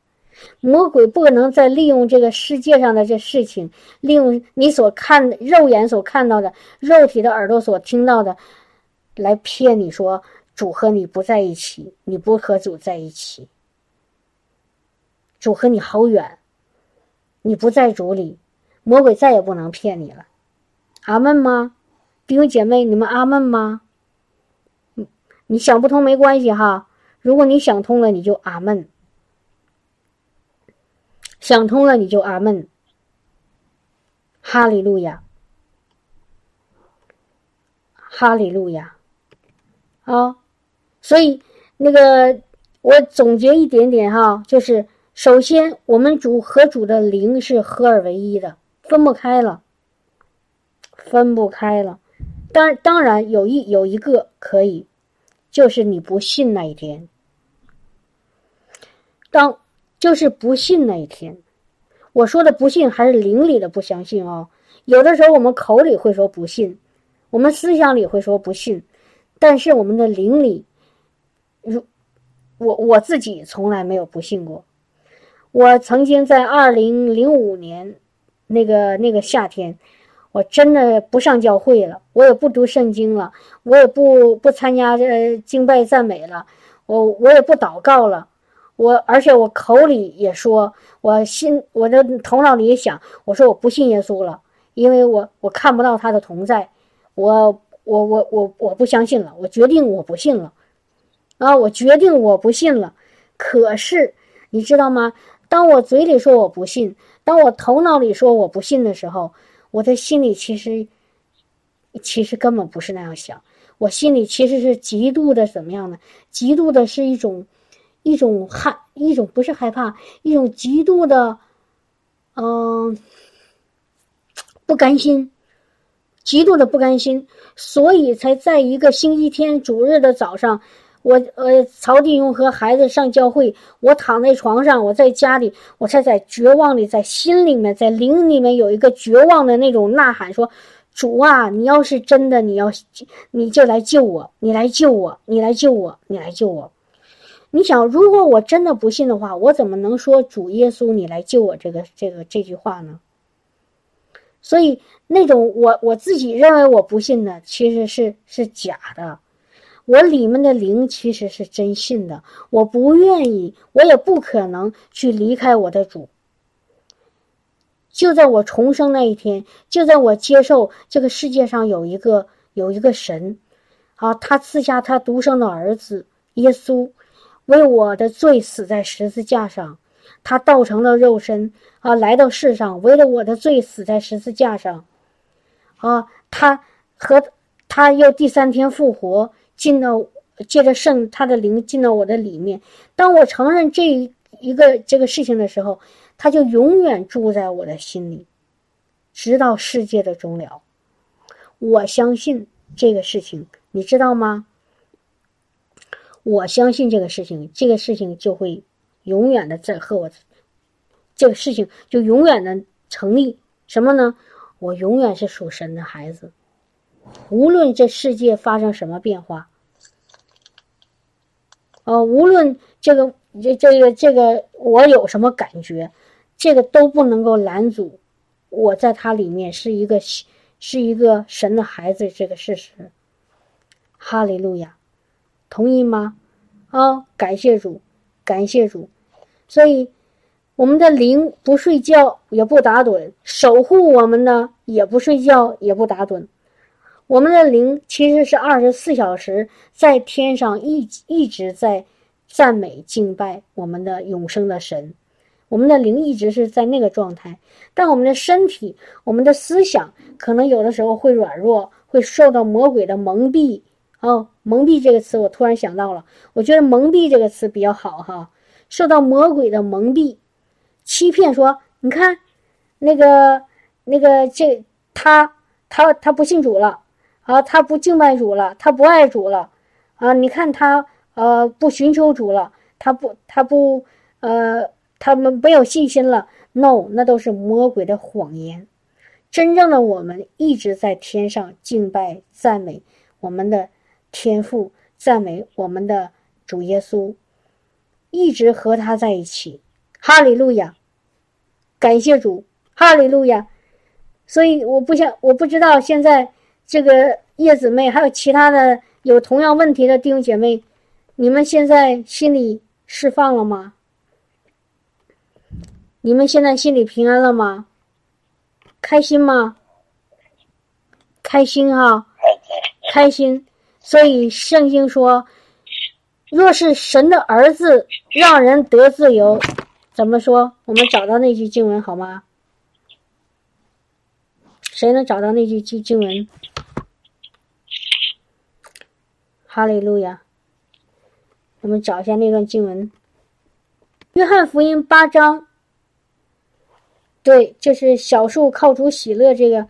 魔鬼不可能再利用这个世界上的这事情，利用你所看肉眼所看到的、肉体的耳朵所听到的，来骗你说主和你不在一起，你不和主在一起，主和你好远，你不在主里，魔鬼再也不能骗你了。阿门吗？弟兄姐妹，你们阿门吗？你想不通没关系哈，如果你想通了，你就阿门。想通了，你就阿门，哈利路亚，哈利路亚，啊！所以那个我总结一点点哈，就是首先我们主和主的灵是合而为一的，分不开了，分不开了。当当然有一有一个可以，就是你不信那一天，当。就是不信那一天，我说的不信还是灵里的不相信哦。有的时候我们口里会说不信，我们思想里会说不信，但是我们的灵里，如我我自己从来没有不信过。我曾经在二零零五年那个那个夏天，我真的不上教会了，我也不读圣经了，我也不不参加呃敬拜赞美了，我我也不祷告了。我而且我口里也说，我心我的头脑里也想，我说我不信耶稣了，因为我我看不到他的同在，我我我我我不相信了，我决定我不信了，啊，我决定我不信了。可是你知道吗？当我嘴里说我不信，当我头脑里说我不信的时候，我的心里其实其实根本不是那样想，我心里其实是极度的怎么样呢？极度的是一种。一种害，一种不是害怕，一种极度的，嗯，不甘心，极度的不甘心，所以才在一个星期天主日的早上，我呃曹弟兄和孩子上教会，我躺在床上，我在家里，我才在绝望里，在心里面，在灵里面有一个绝望的那种呐喊，说：“主啊，你要是真的，你要你就来救我，你来救我，你来救我，你来救我。”你想，如果我真的不信的话，我怎么能说主耶稣你来救我这个这个这句话呢？所以那种我我自己认为我不信的，其实是是假的。我里面的灵其实是真信的。我不愿意，我也不可能去离开我的主。就在我重生那一天，就在我接受这个世界上有一个有一个神，啊，他赐下他独生的儿子耶稣。为我的罪死在十字架上，他道成了肉身啊，来到世上，为了我的罪死在十字架上，啊，他和他要第三天复活，进到借着圣他的灵进到我的里面。当我承认这一个这个事情的时候，他就永远住在我的心里，直到世界的终了。我相信这个事情，你知道吗？我相信这个事情，这个事情就会永远的在和我，这个事情就永远的成立。什么呢？我永远是属神的孩子，无论这世界发生什么变化，呃，无论这个这这个这个我有什么感觉，这个都不能够拦阻我在他里面是一个是一个神的孩子这个事实。哈利路亚。同意吗？啊，感谢主，感谢主。所以，我们的灵不睡觉也不打盹，守护我们呢也不睡觉也不打盹。我们的灵其实是二十四小时在天上一一直在赞美敬拜我们的永生的神。我们的灵一直是在那个状态，但我们的身体、我们的思想可能有的时候会软弱，会受到魔鬼的蒙蔽。哦，蒙蔽这个词，我突然想到了，我觉得蒙蔽这个词比较好哈。受到魔鬼的蒙蔽、欺骗，说你看，那个、那个，这他他他不信主了啊，他不敬拜主了，他不爱主了啊。你看他呃不寻求主了，他不他不呃他们没有信心了。No，那都是魔鬼的谎言。真正的我们一直在天上敬拜赞美我们的。天赋赞美我们的主耶稣，一直和他在一起。哈利路亚，感谢主，哈利路亚。所以我不想，我不知道现在这个叶姊妹还有其他的有同样问题的弟兄姐妹，你们现在心里释放了吗？你们现在心里平安了吗？开心吗？开心哈，开心。所以圣经说：“若是神的儿子让人得自由，怎么说？我们找到那句经文好吗？谁能找到那句经经文？哈利路亚！我们找一下那段经文，《约翰福音》八章。对，就是小树靠主喜乐，这个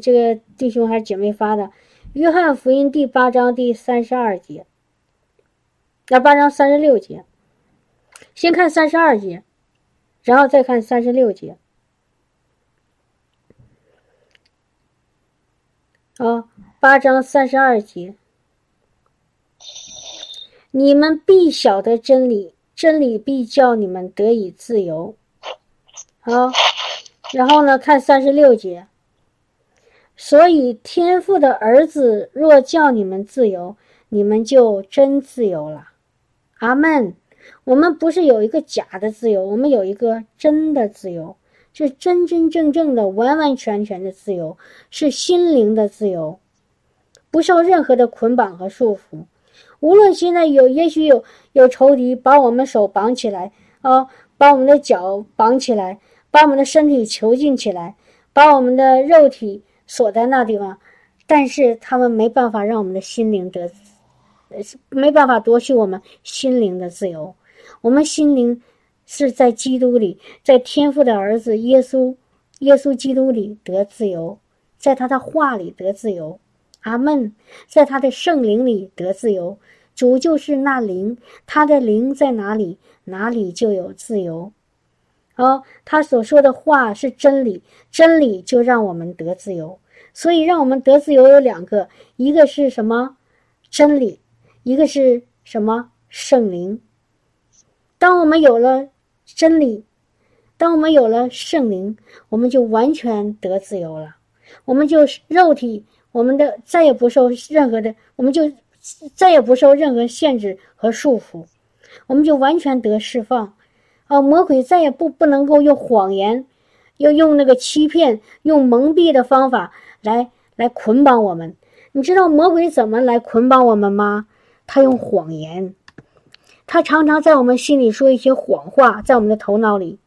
这个弟兄还是姐妹发的。”约翰福音第八章第三十二节，那八章三十六节，先看三十二节，然后再看三十六节。啊，八章三十二节，你们必晓得真理，真理必叫你们得以自由。好，然后呢，看三十六节。所以，天父的儿子若叫你们自由，你们就真自由了。阿门。我们不是有一个假的自由，我们有一个真的自由，是真真正正的、完完全全的自由，是心灵的自由，不受任何的捆绑和束缚。无论现在有，也许有有仇敌把我们手绑起来啊，把我们的脚绑起来，把我们的身体囚禁起来，把我们的肉体。锁在那地方，但是他们没办法让我们的心灵得，没办法夺取我们心灵的自由。我们心灵是在基督里，在天父的儿子耶稣、耶稣基督里得自由，在他的话里得自由。阿门。在他的圣灵里得自由。主就是那灵，他的灵在哪里，哪里就有自由。哦，他所说的话是真理，真理就让我们得自由。所以，让我们得自由有两个，一个是什么？真理，一个是什么？圣灵。当我们有了真理，当我们有了圣灵，我们就完全得自由了。我们就肉体，我们的再也不受任何的，我们就再也不受任何限制和束缚，我们就完全得释放。啊！魔鬼再也不不能够用谎言，要用那个欺骗、用蒙蔽的方法来来捆绑我们。你知道魔鬼怎么来捆绑我们吗？他用谎言，他常常在我们心里说一些谎话，在我们的头脑里。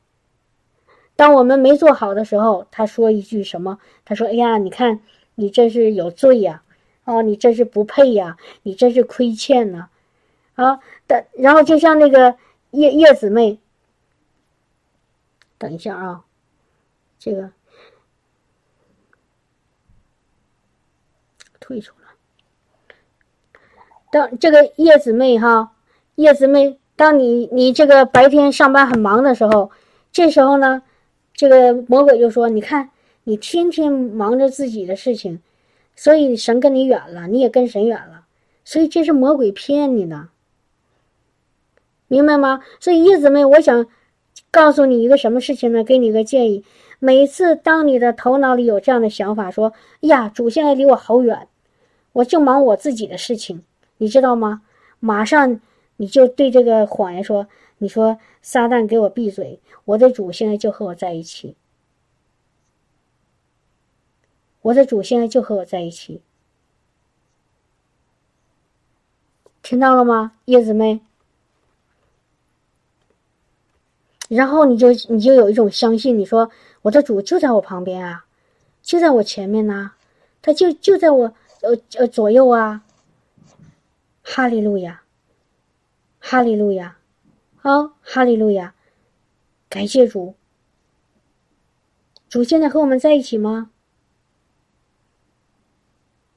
当我们没做好的时候，他说一句什么？他说：“哎呀，你看，你这是有罪呀，哦，你这是不配呀，你这是亏欠呢，啊，但然后就像那个叶叶子妹，等一下啊，这个退出了。当这个叶子妹哈，叶子妹，当你你这个白天上班很忙的时候，这时候呢？”这个魔鬼就说：“你看，你天天忙着自己的事情，所以神跟你远了，你也跟神远了。所以这是魔鬼骗你的，明白吗？所以叶子妹，我想告诉你一个什么事情呢？给你一个建议：每次当你的头脑里有这样的想法，说‘呀，主现在离我好远，我就忙我自己的事情’，你知道吗？马上你就对这个谎言说：‘你说撒旦，给我闭嘴。’”我的主现在就和我在一起，我的主现在就和我在一起，听到了吗，叶子妹？然后你就你就有一种相信，你说我的主就在我旁边啊，就在我前面呢，他就就在我呃呃左右啊，哈利路亚，哈利路亚，啊，哈利路亚。感谢主，主现在和我们在一起吗？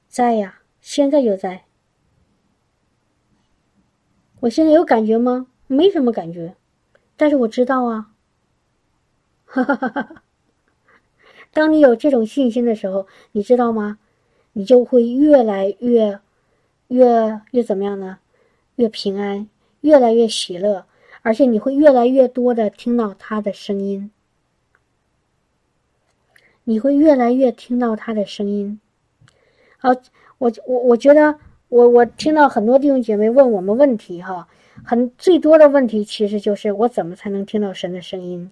在呀，现在就在。我现在有感觉吗？没什么感觉，但是我知道啊。哈哈哈哈当你有这种信心的时候，你知道吗？你就会越来越、越越怎么样呢？越平安，越来越喜乐。而且你会越来越多的听到他的声音，你会越来越听到他的声音。好，我我我觉得我我听到很多弟兄姐妹问我们问题哈，很最多的问题其实就是我怎么才能听到神的声音？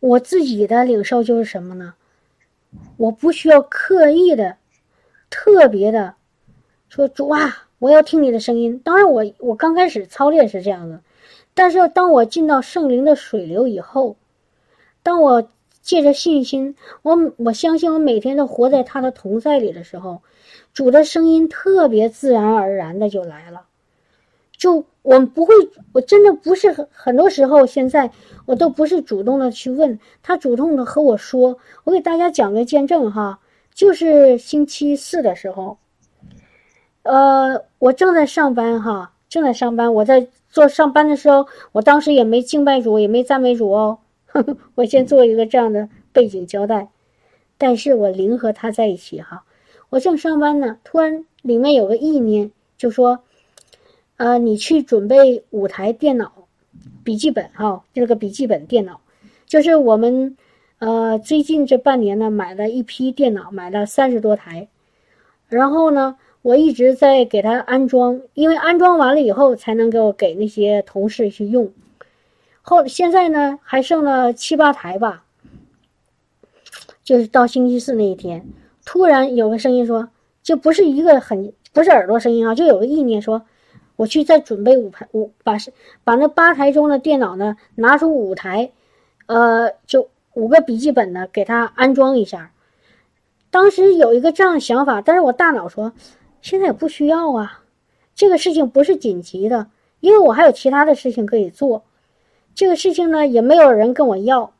我自己的领受就是什么呢？我不需要刻意的、特别的。说主啊，我要听你的声音。当然，我我刚开始操练是这样的，但是当我进到圣灵的水流以后，当我借着信心，我我相信我每天都活在他的同在里的时候，主的声音特别自然而然的就来了。就我不会，我真的不是很很多时候，现在我都不是主动的去问他，主动的和我说。我给大家讲个见证哈，就是星期四的时候。呃，我正在上班哈，正在上班。我在做上班的时候，我当时也没敬拜主，也没赞美主哦。我先做一个这样的背景交代。但是我零和他在一起哈，我正上班呢，突然里面有个意念，就说：“呃，你去准备五台电脑，笔记本哈，这个笔记本电脑，就是我们呃最近这半年呢买了一批电脑，买了三十多台，然后呢。”我一直在给他安装，因为安装完了以后才能给我给那些同事去用。后现在呢还剩了七八台吧，就是到星期四那一天，突然有个声音说，就不是一个很不是耳朵声音啊，就有个意念说，我去再准备五台五把把那八台中的电脑呢拿出五台，呃，就五个笔记本呢给他安装一下。当时有一个这样的想法，但是我大脑说。现在也不需要啊，这个事情不是紧急的，因为我还有其他的事情可以做。这个事情呢，也没有人跟我要，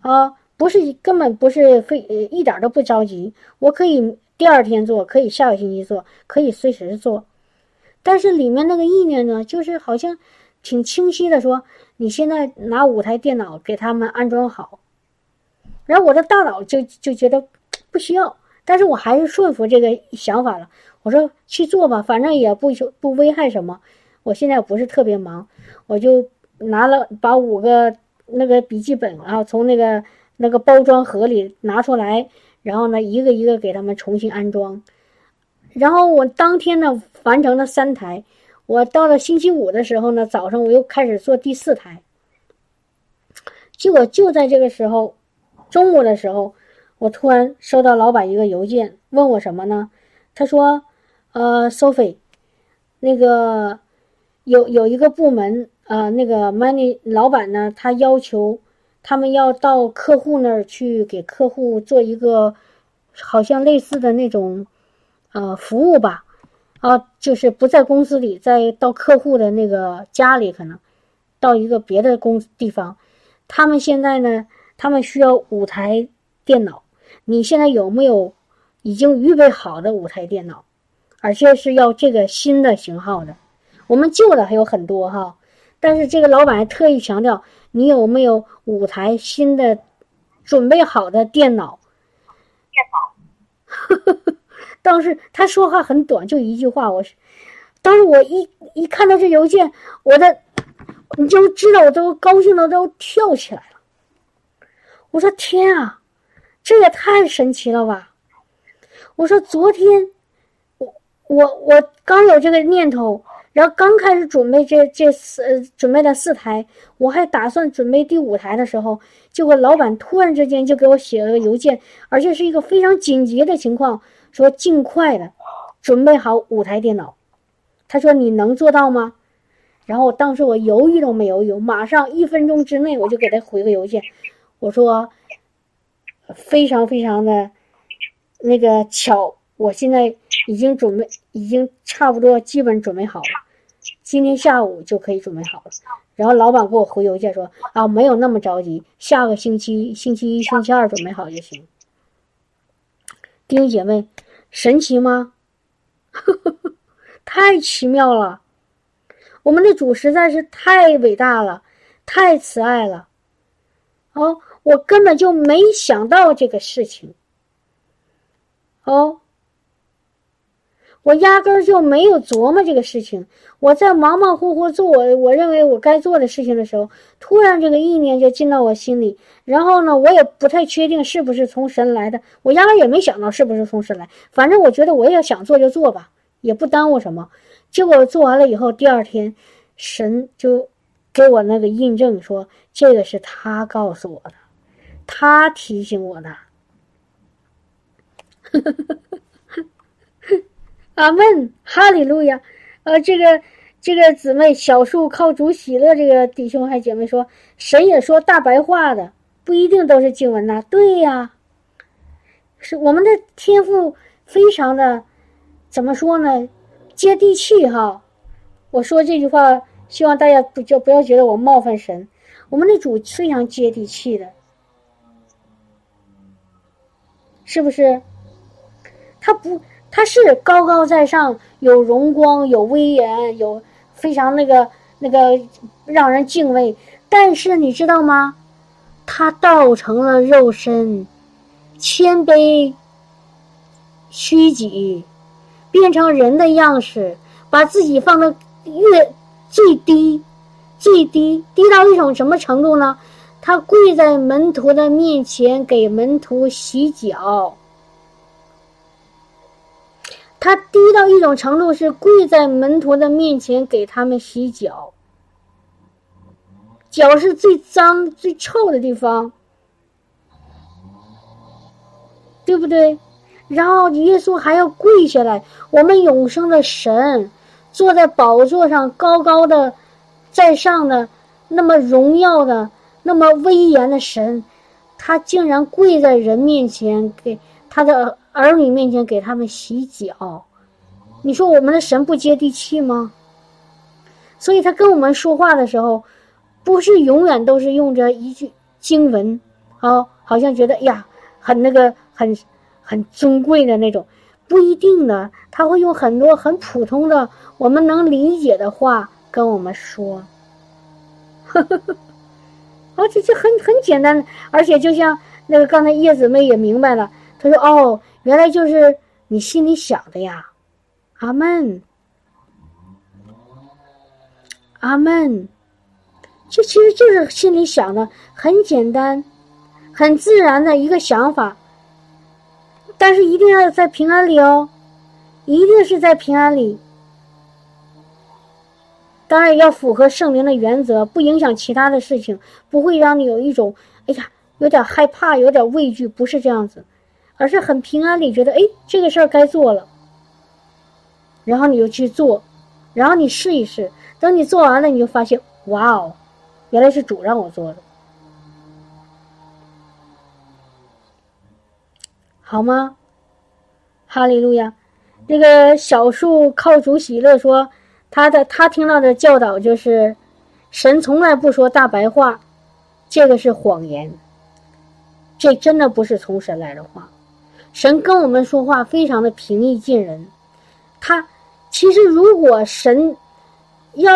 啊，不是根本不是非一点都不着急，我可以第二天做，可以下个星期做，可以随时做。但是里面那个意念呢，就是好像挺清晰的说，你现在拿五台电脑给他们安装好，然后我的大脑就就觉得不需要。但是我还是顺服这个想法了。我说去做吧，反正也不不危害什么。我现在不是特别忙，我就拿了把五个那个笔记本啊，从那个那个包装盒里拿出来，然后呢，一个一个给他们重新安装。然后我当天呢完成了三台，我到了星期五的时候呢，早上我又开始做第四台。结果就在这个时候，中午的时候。我突然收到老板一个邮件，问我什么呢？他说：“呃，Sophie，那个有有一个部门，呃，那个 money 老板呢，他要求他们要到客户那儿去给客户做一个，好像类似的那种，呃，服务吧。”啊，就是不在公司里，在到客户的那个家里，可能到一个别的公地方。他们现在呢，他们需要五台电脑。你现在有没有已经预备好的五台电脑？而且是要这个新的型号的。我们旧的还有很多哈，但是这个老板还特意强调，你有没有五台新的准备好的电脑？电脑。当时他说话很短，就一句话。我是，当时我一一看到这邮件，我的，你就知道我都高兴的都跳起来了。我说天啊，这也太神奇了吧！我说昨天，我我我刚有这个念头，然后刚开始准备这这四准备了四台，我还打算准备第五台的时候，结果老板突然之间就给我写了个邮件，而且是一个非常紧急的情况。说尽快的准备好五台电脑，他说你能做到吗？然后当时我犹豫都没犹豫，马上一分钟之内我就给他回个邮件，我说非常非常的那个巧，我现在已经准备，已经差不多基本准备好了，今天下午就可以准备好了。然后老板给我回邮件说啊，没有那么着急，下个星期星期一、星期二准备好就行。弟兄姐妹，神奇吗？太奇妙了！我们的主实在是太伟大了，太慈爱了。哦，我根本就没想到这个事情。哦。我压根儿就没有琢磨这个事情。我在忙忙活活做我我认为我该做的事情的时候，突然这个意念就进到我心里。然后呢，我也不太确定是不是从神来的。我压根儿也没想到是不是从神来。反正我觉得我也想做就做吧，也不耽误什么。结果做完了以后，第二天，神就给我那个印证说，这个是他告诉我的，他提醒我的。阿门，哈利路亚。呃，这个这个姊妹小树靠主喜乐，这个弟兄还姐妹说，神也说大白话的，不一定都是经文呐。对呀，是我们的天赋非常的，怎么说呢？接地气哈。我说这句话，希望大家不就不要觉得我冒犯神。我们的主非常接地气的，是不是？他不。他是高高在上，有荣光，有威严，有非常那个那个让人敬畏。但是你知道吗？他道成了肉身，谦卑、虚己，变成人的样式，把自己放到越最低、最低，低到一种什么程度呢？他跪在门徒的面前，给门徒洗脚。他低到一种程度，是跪在门徒的面前给他们洗脚，脚是最脏、最臭的地方，对不对？然后耶稣还要跪下来，我们永生的神坐在宝座上，高高的在上的，那么荣耀的、那么威严的神，他竟然跪在人面前给他的。儿女面前给他们洗脚，你说我们的神不接地气吗？所以他跟我们说话的时候，不是永远都是用着一句经文，啊，好像觉得呀很那个很很尊贵的那种，不一定的，他会用很多很普通的我们能理解的话跟我们说，呵呵呵，而且这很很简单，而且就像那个刚才叶子妹也明白了，她说哦。原来就是你心里想的呀，阿门，阿门。这其实就是心里想的，很简单、很自然的一个想法。但是一定要在平安里哦，一定是在平安里。当然要符合圣灵的原则，不影响其他的事情，不会让你有一种“哎呀，有点害怕，有点畏惧，不是这样子，而是很平安里觉得，哎，这个事儿该做了，然后你就去做，然后你试一试，等你做完了，你就发现，哇哦，原来是主让我做的，好吗？哈利路亚！那个小树靠主喜乐说，他的他听到的教导就是，神从来不说大白话，这个是谎言。这真的不是从神来的话，神跟我们说话非常的平易近人。他其实如果神要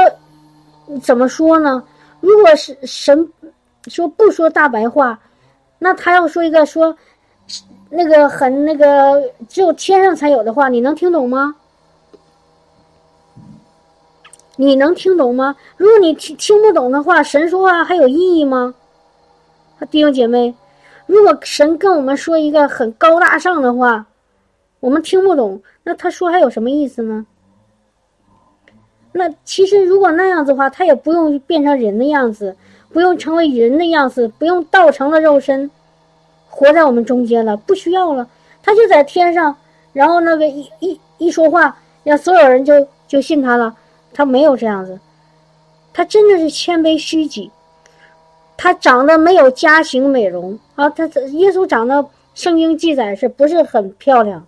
怎么说呢？如果是神说不说大白话，那他要说一个说。那个很那个，只有天上才有的话，你能听懂吗？你能听懂吗？如果你听听不懂的话，神说话还有意义吗？弟兄姐妹，如果神跟我们说一个很高大上的话，我们听不懂，那他说还有什么意思呢？那其实如果那样子的话，他也不用变成人的样子，不用成为人的样子，不用道成了肉身。活在我们中间了，不需要了，他就在天上，然后那个一一一说话，让所有人就就信他了。他没有这样子，他真的是谦卑虚己，他长得没有家型美容啊。他耶稣长得，圣经记载是不是很漂亮？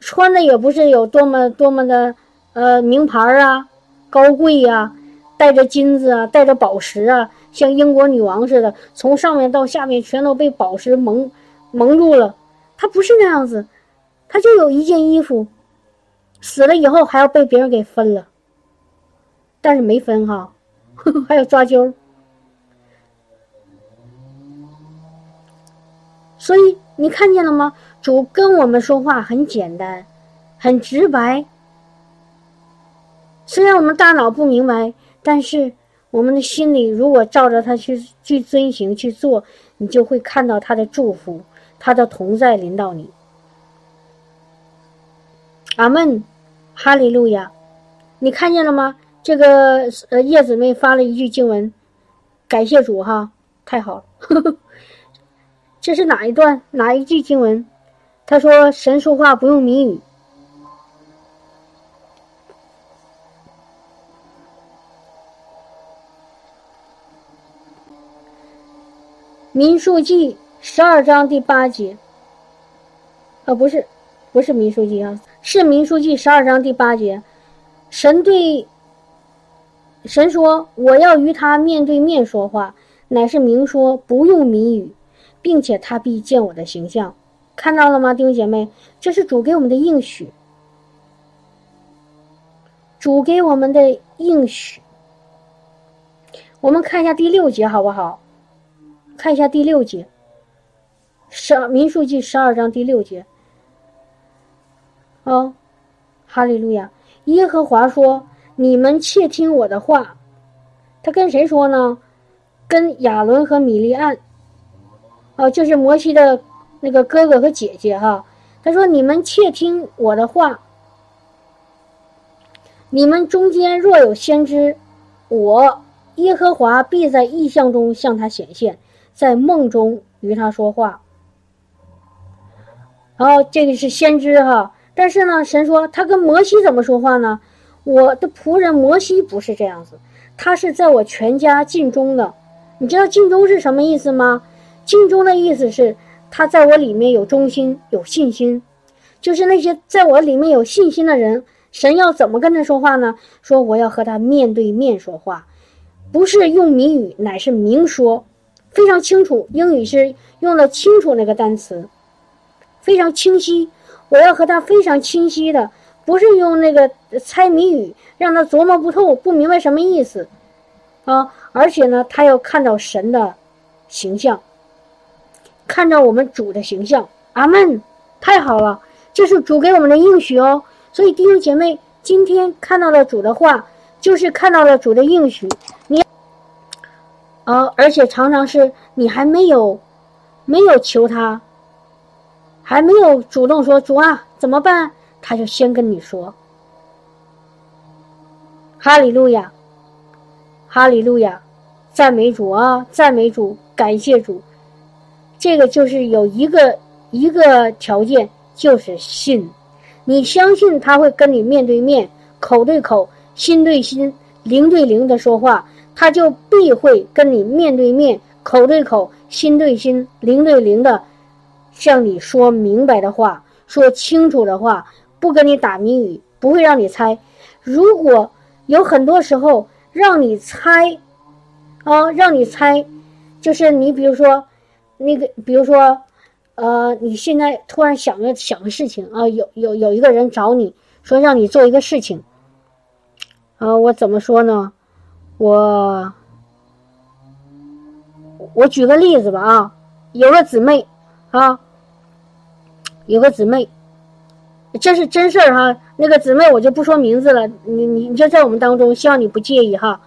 穿的也不是有多么多么的呃名牌啊，高贵呀，带着金子啊，带着宝石啊。像英国女王似的，从上面到下面全都被宝石蒙蒙住了。他不是那样子，他就有一件衣服，死了以后还要被别人给分了，但是没分哈，还有抓阄。所以你看见了吗？主跟我们说话很简单，很直白。虽然我们大脑不明白，但是。我们的心里如果照着他去去遵行去做，你就会看到他的祝福，他的同在临到你。阿门，哈利路亚！你看见了吗？这个呃叶姊妹发了一句经文，感谢主哈，太好了。呵 呵这是哪一段哪一句经文？他说神说话不用谜语。民数记十二章第八节，啊，不是，不是民数记啊，是民数记十二章第八节。神对神说：“我要与他面对面说话，乃是明说，不用谜语，并且他必见我的形象。”看到了吗，弟兄姐妹？这是主给我们的应许，主给我们的应许。我们看一下第六节，好不好？看一下第六节，十民数记十二章第六节。哦，哈利路亚！耶和华说：“你们切听我的话。”他跟谁说呢？跟亚伦和米利安。哦，就是摩西的那个哥哥和姐姐哈。他说：“你们切听我的话。你们中间若有先知，我耶和华必在异象中向他显现。”在梦中与他说话，然后这个是先知哈，但是呢，神说他跟摩西怎么说话呢？我的仆人摩西不是这样子，他是在我全家尽忠的。你知道尽忠是什么意思吗？尽忠的意思是他在我里面有忠心、有信心，就是那些在我里面有信心的人，神要怎么跟他说话呢？说我要和他面对面说话，不是用谜语，乃是明说。非常清楚，英语是用了“清楚”那个单词，非常清晰。我要和他非常清晰的，不是用那个猜谜语，让他琢磨不透、不明白什么意思啊！而且呢，他要看到神的形象，看到我们主的形象。阿门！太好了，这是主给我们的应许哦。所以弟兄姐妹，今天看到了主的话，就是看到了主的应许。你。啊！而且常常是你还没有，没有求他，还没有主动说主啊怎么办，他就先跟你说：“哈利路亚，哈利路亚，赞美主啊，赞美主，感谢主，这个就是有一个一个条件，就是信。你相信他会跟你面对面、口对口、心对心、灵对灵的说话，他就必会跟你面对面、口对口、心对心、灵对灵的向你说明白的话，说清楚的话，不跟你打谜语，不会让你猜。如果有很多时候让你猜，啊，让你猜，就是你比如说，那个比如说。呃，你现在突然想个想个事情啊，有有有一个人找你说让你做一个事情，啊，我怎么说呢？我我举个例子吧啊，有个姊妹啊，有个姊妹，这是真事儿哈。那个姊妹我就不说名字了，你你你就在我们当中，希望你不介意哈。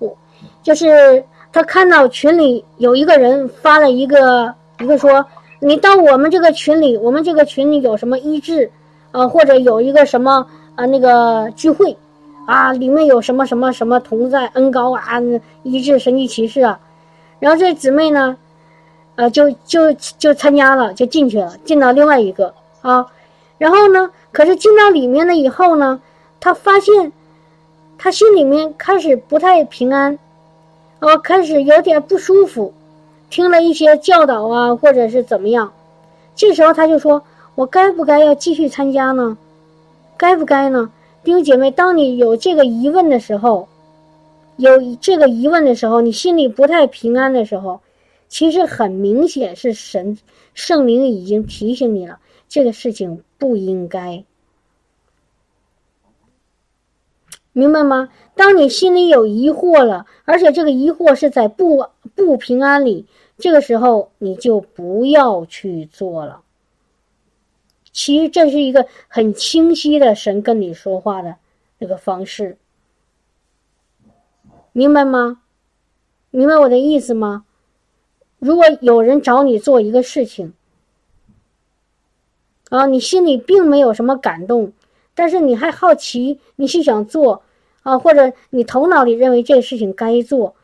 我就是他看到群里有一个人发了一个一个说。你到我们这个群里，我们这个群里有什么医治，啊，或者有一个什么啊那个聚会，啊，里面有什么什么什么同在恩高啊，医治神奇骑士啊，然后这姊妹呢，呃，就就就参加了，就进去了，进到另外一个啊，然后呢，可是进到里面了以后呢，他发现，他心里面开始不太平安，哦，开始有点不舒服。听了一些教导啊，或者是怎么样，这时候他就说：“我该不该要继续参加呢？该不该呢？”弟兄姐妹，当你有这个疑问的时候，有这个疑问的时候，你心里不太平安的时候，其实很明显是神圣灵已经提醒你了，这个事情不应该，明白吗？当你心里有疑惑了，而且这个疑惑是在不不平安里。这个时候你就不要去做了。其实这是一个很清晰的神跟你说话的那个方式，明白吗？明白我的意思吗？如果有人找你做一个事情，啊，你心里并没有什么感动，但是你还好奇，你是想做啊，或者你头脑里认为这个事情该做。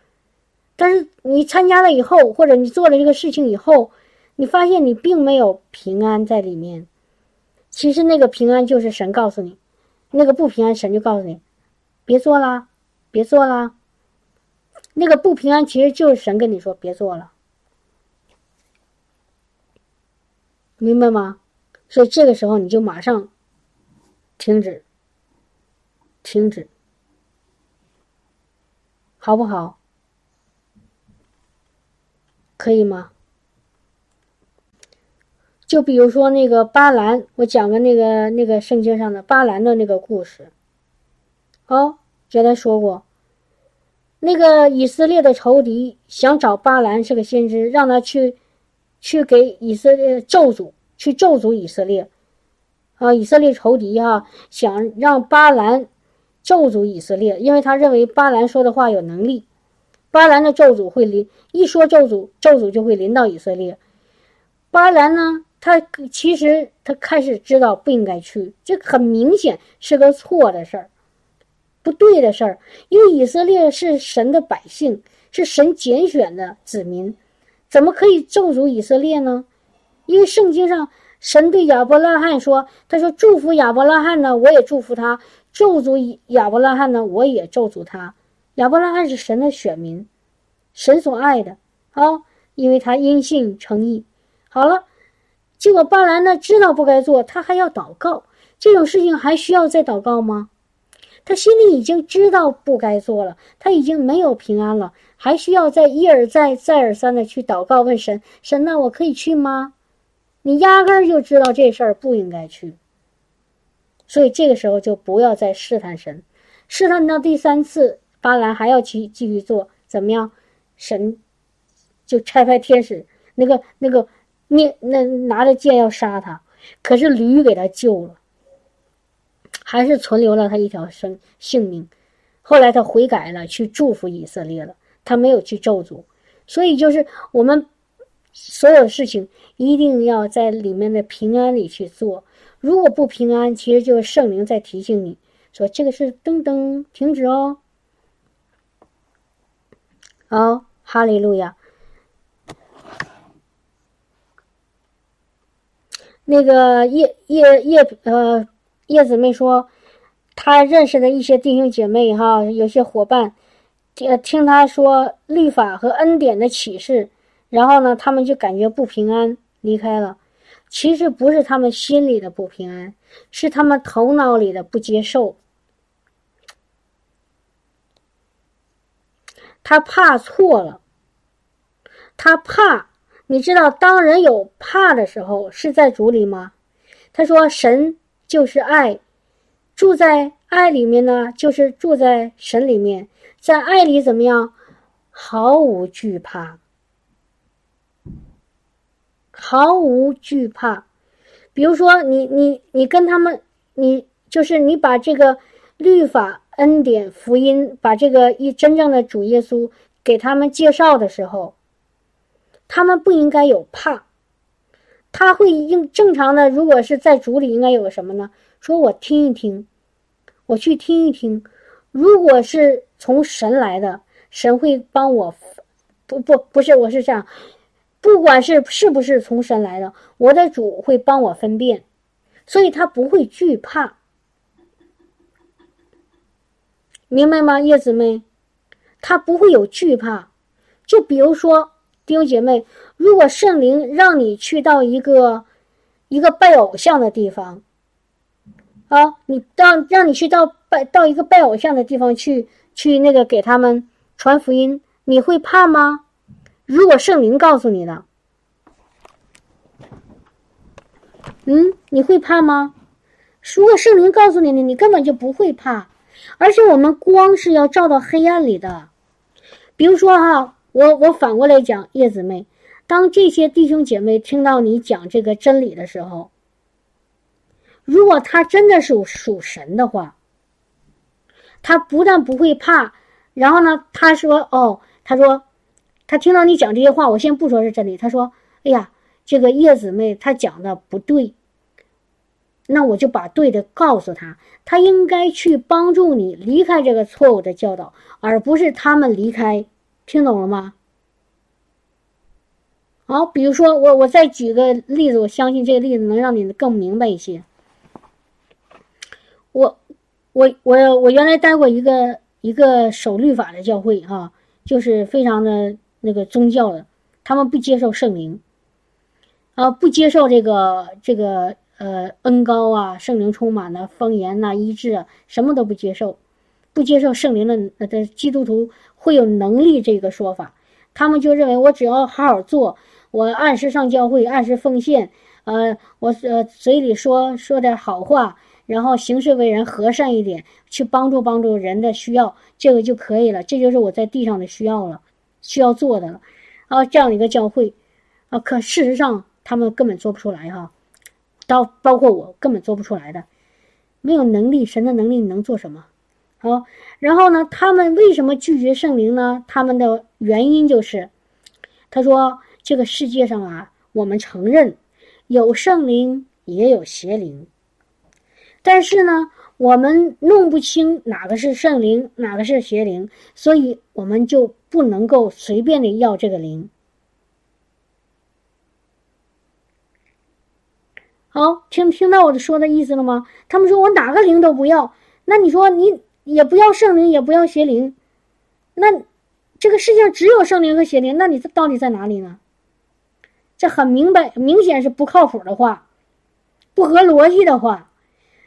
但是你参加了以后，或者你做了这个事情以后，你发现你并没有平安在里面。其实那个平安就是神告诉你，那个不平安神就告诉你，别做啦，别做啦。那个不平安其实就是神跟你说别做了，明白吗？所以这个时候你就马上停止，停止，好不好？可以吗？就比如说那个巴兰，我讲个那个那个圣经上的巴兰的那个故事。哦，原来说过，那个以色列的仇敌想找巴兰是个先知，让他去去给以色列咒诅，去咒诅以色列。啊，以色列仇敌哈想让巴兰咒诅以色列，因为他认为巴兰说的话有能力。巴兰的咒诅会临，一说咒诅，咒诅就会临到以色列。巴兰呢，他其实他开始知道不应该去，这很明显是个错的事儿，不对的事儿。因为以色列是神的百姓，是神拣选的子民，怎么可以咒诅以色列呢？因为圣经上神对亚伯拉罕说：“他说祝福亚伯拉罕呢，我也祝福他；咒诅亚伯拉罕呢，我也咒诅他。”亚伯拉罕是神的选民，神所爱的啊，因为他因信称义。好了，结果巴兰呢知道不该做，他还要祷告，这种事情还需要再祷告吗？他心里已经知道不该做了，他已经没有平安了，还需要再一而再、再而三的去祷告问神：神，那我可以去吗？你压根儿就知道这事儿不应该去，所以这个时候就不要再试探神，试探到第三次。巴兰还要去继续做，怎么样？神就差派天使，那个那个面那拿着剑要杀他，可是驴给他救了，还是存留了他一条生性命。后来他悔改了，去祝福以色列了，他没有去咒诅。所以就是我们所有事情一定要在里面的平安里去做。如果不平安，其实就是圣灵在提醒你说这个是噔噔停止哦。哦，哈利路亚！那个叶叶叶呃叶姊妹说，她认识的一些弟兄姐妹哈，有些伙伴，呃，听她说律法和恩典的启示，然后呢，他们就感觉不平安，离开了。其实不是他们心里的不平安，是他们头脑里的不接受。他怕错了，他怕。你知道，当人有怕的时候，是在主里吗？他说：“神就是爱，住在爱里面呢，就是住在神里面，在爱里怎么样？毫无惧怕。”毫无惧怕，比如说你你你跟他们，你就是你把这个律法、恩典、福音，把这个一真正的主耶稣给他们介绍的时候，他们不应该有怕，他会应正常的，如果是在主里，应该有什么呢？说我听一听，我去听一听，如果是从神来的，神会帮我，不不不是，我是这样。不管是是不是从神来的，我的主会帮我分辨，所以他不会惧怕，明白吗，叶子妹？他不会有惧怕。就比如说，弟兄姐妹，如果圣灵让你去到一个一个拜偶像的地方，啊，你让让你去到拜到一个拜偶像的地方去去那个给他们传福音，你会怕吗？如果圣灵告诉你的，嗯，你会怕吗？如果圣灵告诉你的，你根本就不会怕。而且我们光是要照到黑暗里的。比如说哈，我我反过来讲，叶子妹，当这些弟兄姐妹听到你讲这个真理的时候，如果他真的是属神的话，他不但不会怕，然后呢，他说哦，他说。他听到你讲这些话，我先不说是真理。他说：“哎呀，这个叶子妹她讲的不对，那我就把对的告诉他。他应该去帮助你离开这个错误的教导，而不是他们离开。听懂了吗？好，比如说我我再举个例子，我相信这个例子能让你更明白一些。我我我我原来待过一个一个守律法的教会哈，就是非常的。”那个宗教的，他们不接受圣灵，啊，不接受这个这个呃恩高啊，圣灵充满的方言呐，医治啊，什么都不接受，不接受圣灵的的基督徒会有能力这个说法，他们就认为我只要好好做，我按时上教会，按时奉献，呃，我呃嘴里说说点好话，然后行事为人和善一点，去帮助帮助人的需要，这个就可以了，这就是我在地上的需要了。需要做的了，啊，这样一个教会，啊，可事实上他们根本做不出来哈，到包括我根本做不出来的，没有能力，神的能力你能做什么？好，然后呢，他们为什么拒绝圣灵呢？他们的原因就是，他说这个世界上啊，我们承认有圣灵也有邪灵，但是呢。我们弄不清哪个是圣灵，哪个是邪灵，所以我们就不能够随便的要这个灵。好，听听到我的说的意思了吗？他们说我哪个灵都不要，那你说你也不要圣灵，也不要邪灵，那这个世界上只有圣灵和邪灵，那你到底在哪里呢？这很明白，明显是不靠谱的话，不合逻辑的话。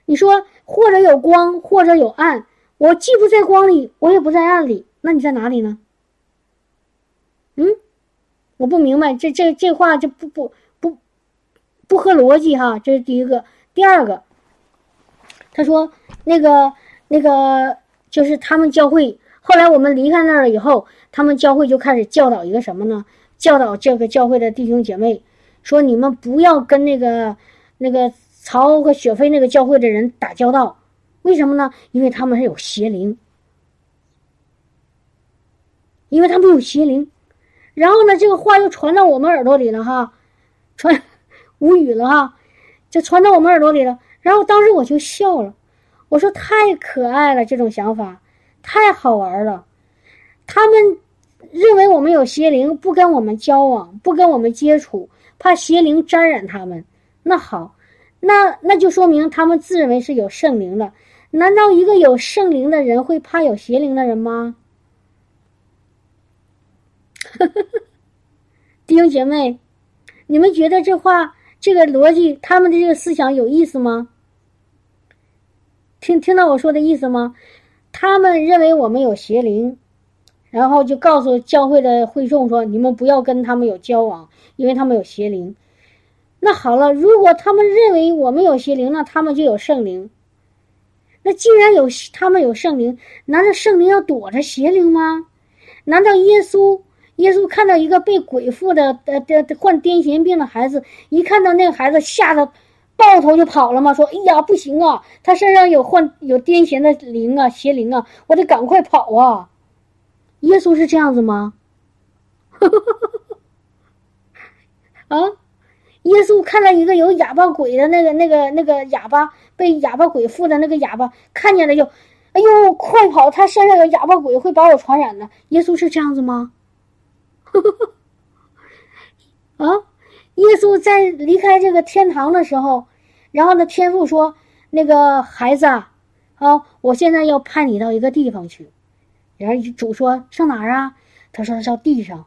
你说。或者有光，或者有暗。我既不在光里，我也不在暗里。那你在哪里呢？嗯，我不明白，这这这话就不不不不合逻辑哈。这是第一个，第二个，他说那个那个就是他们教会。后来我们离开那儿了以后，他们教会就开始教导一个什么呢？教导这个教会的弟兄姐妹说：你们不要跟那个那个。曹和雪飞那个教会的人打交道，为什么呢？因为他们是有邪灵，因为他们有邪灵。然后呢，这个话又传到我们耳朵里了哈，传无语了哈，就传到我们耳朵里了。然后当时我就笑了，我说太可爱了，这种想法太好玩了。他们认为我们有邪灵，不跟我们交往，不跟我们接触，怕邪灵沾染他们。那好，那那就说明他们自认为是有圣灵的。难道一个有圣灵的人会怕有邪灵的人吗？弟兄姐妹，你们觉得这话、这个逻辑、他们的这个思想有意思吗？听听到我说的意思吗？他们认为我们有邪灵，然后就告诉教会的会众说：“你们不要跟他们有交往，因为他们有邪灵。”那好了，如果他们认为我们有邪灵，那他们就有圣灵。那既然有他们有圣灵，难道圣灵要躲着邪灵吗？难道耶稣耶稣看到一个被鬼附的呃的患癫痫病的孩子，一看到那个孩子吓得抱头就跑了嘛？说：“哎呀，不行啊，他身上有患有癫痫的灵啊，邪灵啊，我得赶快跑啊！”耶稣是这样子吗？啊，耶稣看到一个有哑巴鬼的那个那个那个哑巴。被哑巴鬼附的那个哑巴看见了就，哎呦，快跑！他身上有哑巴鬼，会把我传染的。耶稣是这样子吗？啊！耶稣在离开这个天堂的时候，然后呢，天父说：“那个孩子啊，啊，我现在要派你到一个地方去。”然后主说：“上哪儿啊？”他说：“上地上。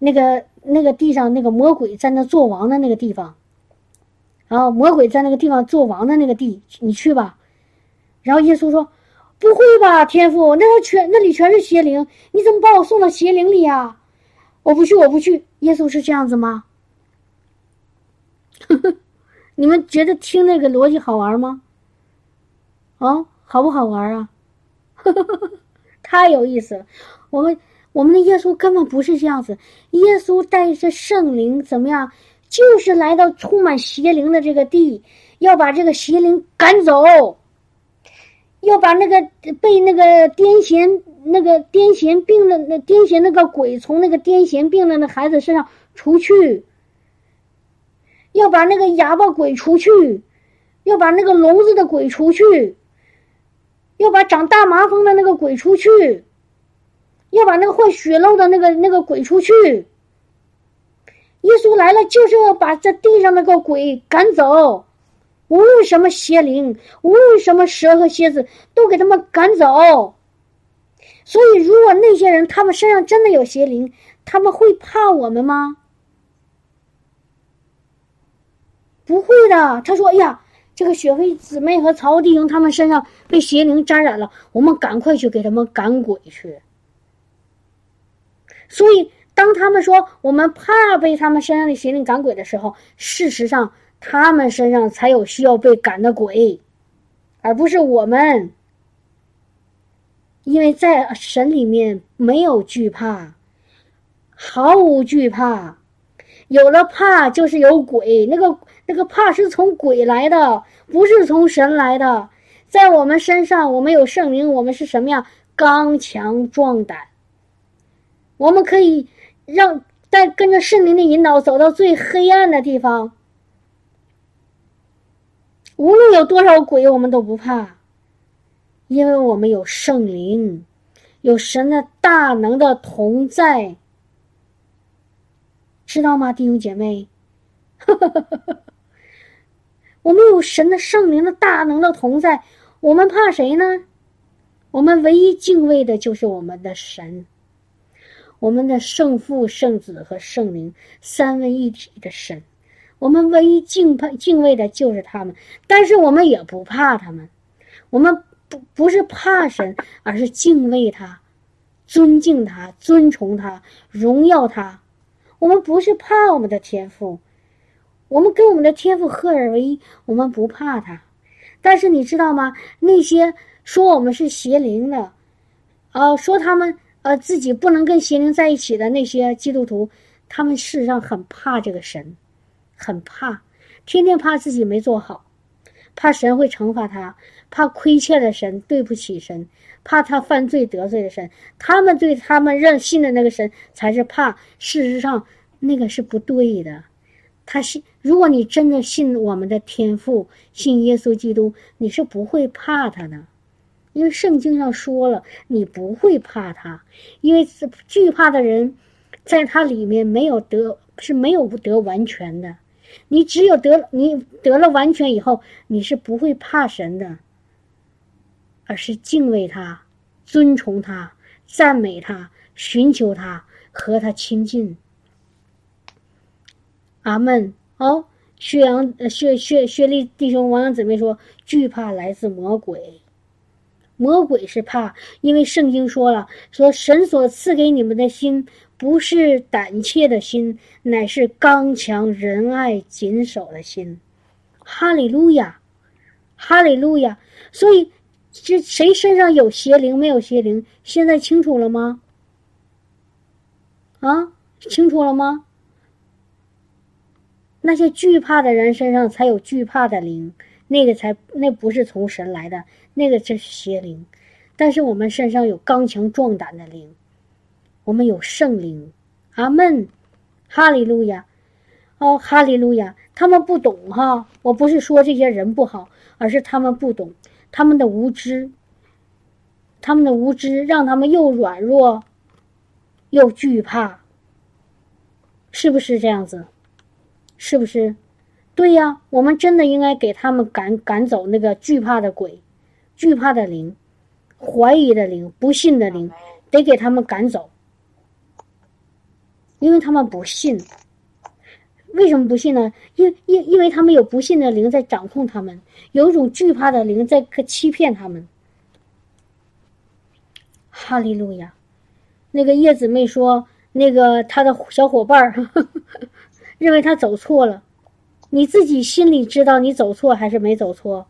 那个那个地上那个魔鬼在那做王的那个地方。”然后魔鬼在那个地方做王的那个地，你去吧。然后耶稣说：“不会吧，天父，那全那里全是邪灵，你怎么把我送到邪灵里啊？我不去，我不去。”耶稣是这样子吗？你们觉得听那个逻辑好玩吗？啊，好不好玩啊？太有意思了。我们我们的耶稣根本不是这样子，耶稣带着圣灵怎么样？就是来到充满邪灵的这个地，要把这个邪灵赶走，要把那个被那个癫痫、那个癫痫病的那癫痫那个鬼从那个癫痫病的那孩子身上除去，要把那个哑巴鬼除去，要把那个聋子的鬼除去，要把长大麻风的那个鬼除去，要把那个会血漏的那个那个鬼出去。耶稣来了，就是要把这地上那个鬼赶走，无论什么邪灵，无论什么蛇和蝎子，都给他们赶走。所以，如果那些人他们身上真的有邪灵，他们会怕我们吗？不会的。他说：“哎呀，这个雪飞姊妹和曹弟兄他们身上被邪灵沾染了，我们赶快去给他们赶鬼去。”所以。当他们说我们怕被他们身上的邪灵赶鬼的时候，事实上他们身上才有需要被赶的鬼，而不是我们。因为在神里面没有惧怕，毫无惧怕，有了怕就是有鬼。那个那个怕是从鬼来的，不是从神来的。在我们身上，我们有圣灵，我们是什么样？刚强壮胆，我们可以。让带跟着圣灵的引导走到最黑暗的地方，无论有多少鬼，我们都不怕，因为我们有圣灵，有神的大能的同在，知道吗，弟兄姐妹？我们有神的圣灵的大能的同在，我们怕谁呢？我们唯一敬畏的就是我们的神。我们的圣父、圣子和圣灵三位一体的神，我们唯一敬佩、敬畏的就是他们。但是我们也不怕他们，我们不不是怕神，而是敬畏他、尊敬他、尊崇他、荣耀他。我们不是怕我们的天赋，我们跟我们的天赋合二为一，我们不怕他。但是你知道吗？那些说我们是邪灵的，啊，说他们。呃，自己不能跟邪灵在一起的那些基督徒，他们事实上很怕这个神，很怕，天天怕自己没做好，怕神会惩罚他，怕亏欠了神，对不起神，怕他犯罪得罪了神。他们对他们认信的那个神才是怕。事实上，那个是不对的。他信，如果你真的信我们的天父，信耶稣基督，你是不会怕他的。因为圣经上说了，你不会怕他，因为惧怕的人，在他里面没有得是没有得完全的。你只有得你得了完全以后，你是不会怕神的，而是敬畏他、尊崇他、赞美他、寻求他和他亲近。阿门。哦，薛阳、薛薛薛立弟兄、王阳姊妹说，惧怕来自魔鬼。魔鬼是怕，因为圣经说了，说神所赐给你们的心，不是胆怯的心，乃是刚强仁爱谨守的心。哈利路亚，哈利路亚。所以，这谁身上有邪灵，没有邪灵？现在清楚了吗？啊，清楚了吗？那些惧怕的人身上才有惧怕的灵。那个才那不是从神来的，那个这是邪灵，但是我们身上有刚强壮胆的灵，我们有圣灵，阿门，哈利路亚，哦，哈利路亚。他们不懂哈，我不是说这些人不好，而是他们不懂，他们的无知，他们的无知让他们又软弱，又惧怕，是不是这样子？是不是？对呀，我们真的应该给他们赶赶走那个惧怕的鬼、惧怕的灵、怀疑的灵、不信的灵，得给他们赶走，因为他们不信。为什么不信呢？因因因为他们有不信的灵在掌控他们，有一种惧怕的灵在欺骗他们。哈利路亚！那个叶子妹说，那个他的小伙伴儿 认为他走错了。你自己心里知道你走错还是没走错？